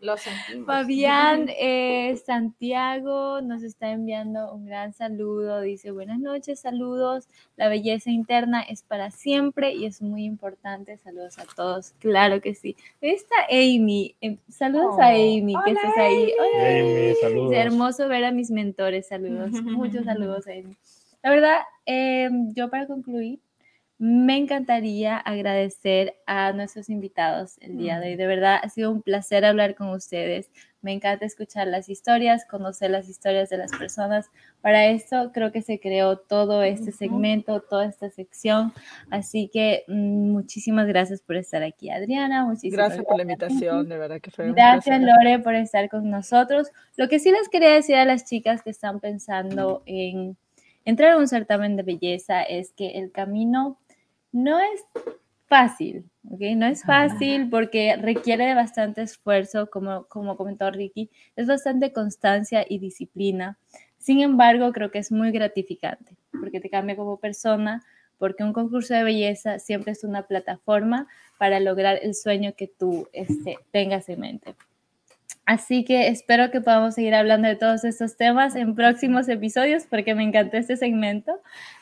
Speaker 2: Los
Speaker 1: Fabián (laughs) eh, Santiago nos está enviando un gran saludo. Dice, buenas noches, saludos. La belleza interna es para siempre y es muy importante. Saludos a todos. Claro que sí. Está Amy. Em, saludos a oh, Amy, que estás ahí.
Speaker 3: Amy, saludos.
Speaker 1: Es hermoso ver a mis mentores. Saludos. (laughs) Muchos saludos, Amy. La verdad, em, yo para concluir, me encantaría agradecer a nuestros invitados el día de hoy. De verdad, ha sido un placer hablar con ustedes. Me encanta escuchar las historias, conocer las historias de las personas. Para eso creo que se creó todo este segmento, toda esta sección. Así que mm, muchísimas gracias por estar aquí, Adriana. Muchísimas
Speaker 4: gracias, por la invitación, de verdad que fue
Speaker 1: un Gracias, Lore, por estar con nosotros. Lo que sí les quería decir a las chicas que están pensando en entrar a un certamen de belleza es que el camino no es fácil, ¿ok? No es fácil porque requiere de bastante esfuerzo, como, como comentó Ricky, es bastante constancia y disciplina. Sin embargo, creo que es muy gratificante porque te cambia como persona, porque un concurso de belleza siempre es una plataforma para lograr el sueño que tú este, tengas en mente. Así que espero que podamos seguir hablando de todos estos temas en próximos episodios porque me encantó este segmento.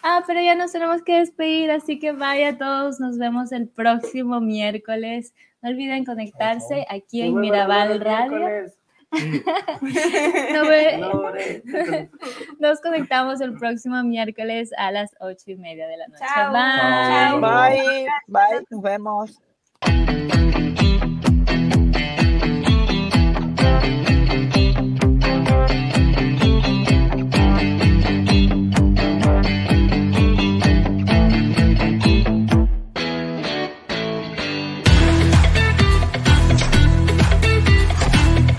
Speaker 1: Ah, pero ya nos tenemos que despedir, así que vaya todos, nos vemos el próximo miércoles. No olviden conectarse aquí en Mirabal Radio. (laughs) (laughs) Nos conectamos el próximo miércoles a las ocho y media de la noche.
Speaker 4: Bye. Bye. Bye. Nos vemos.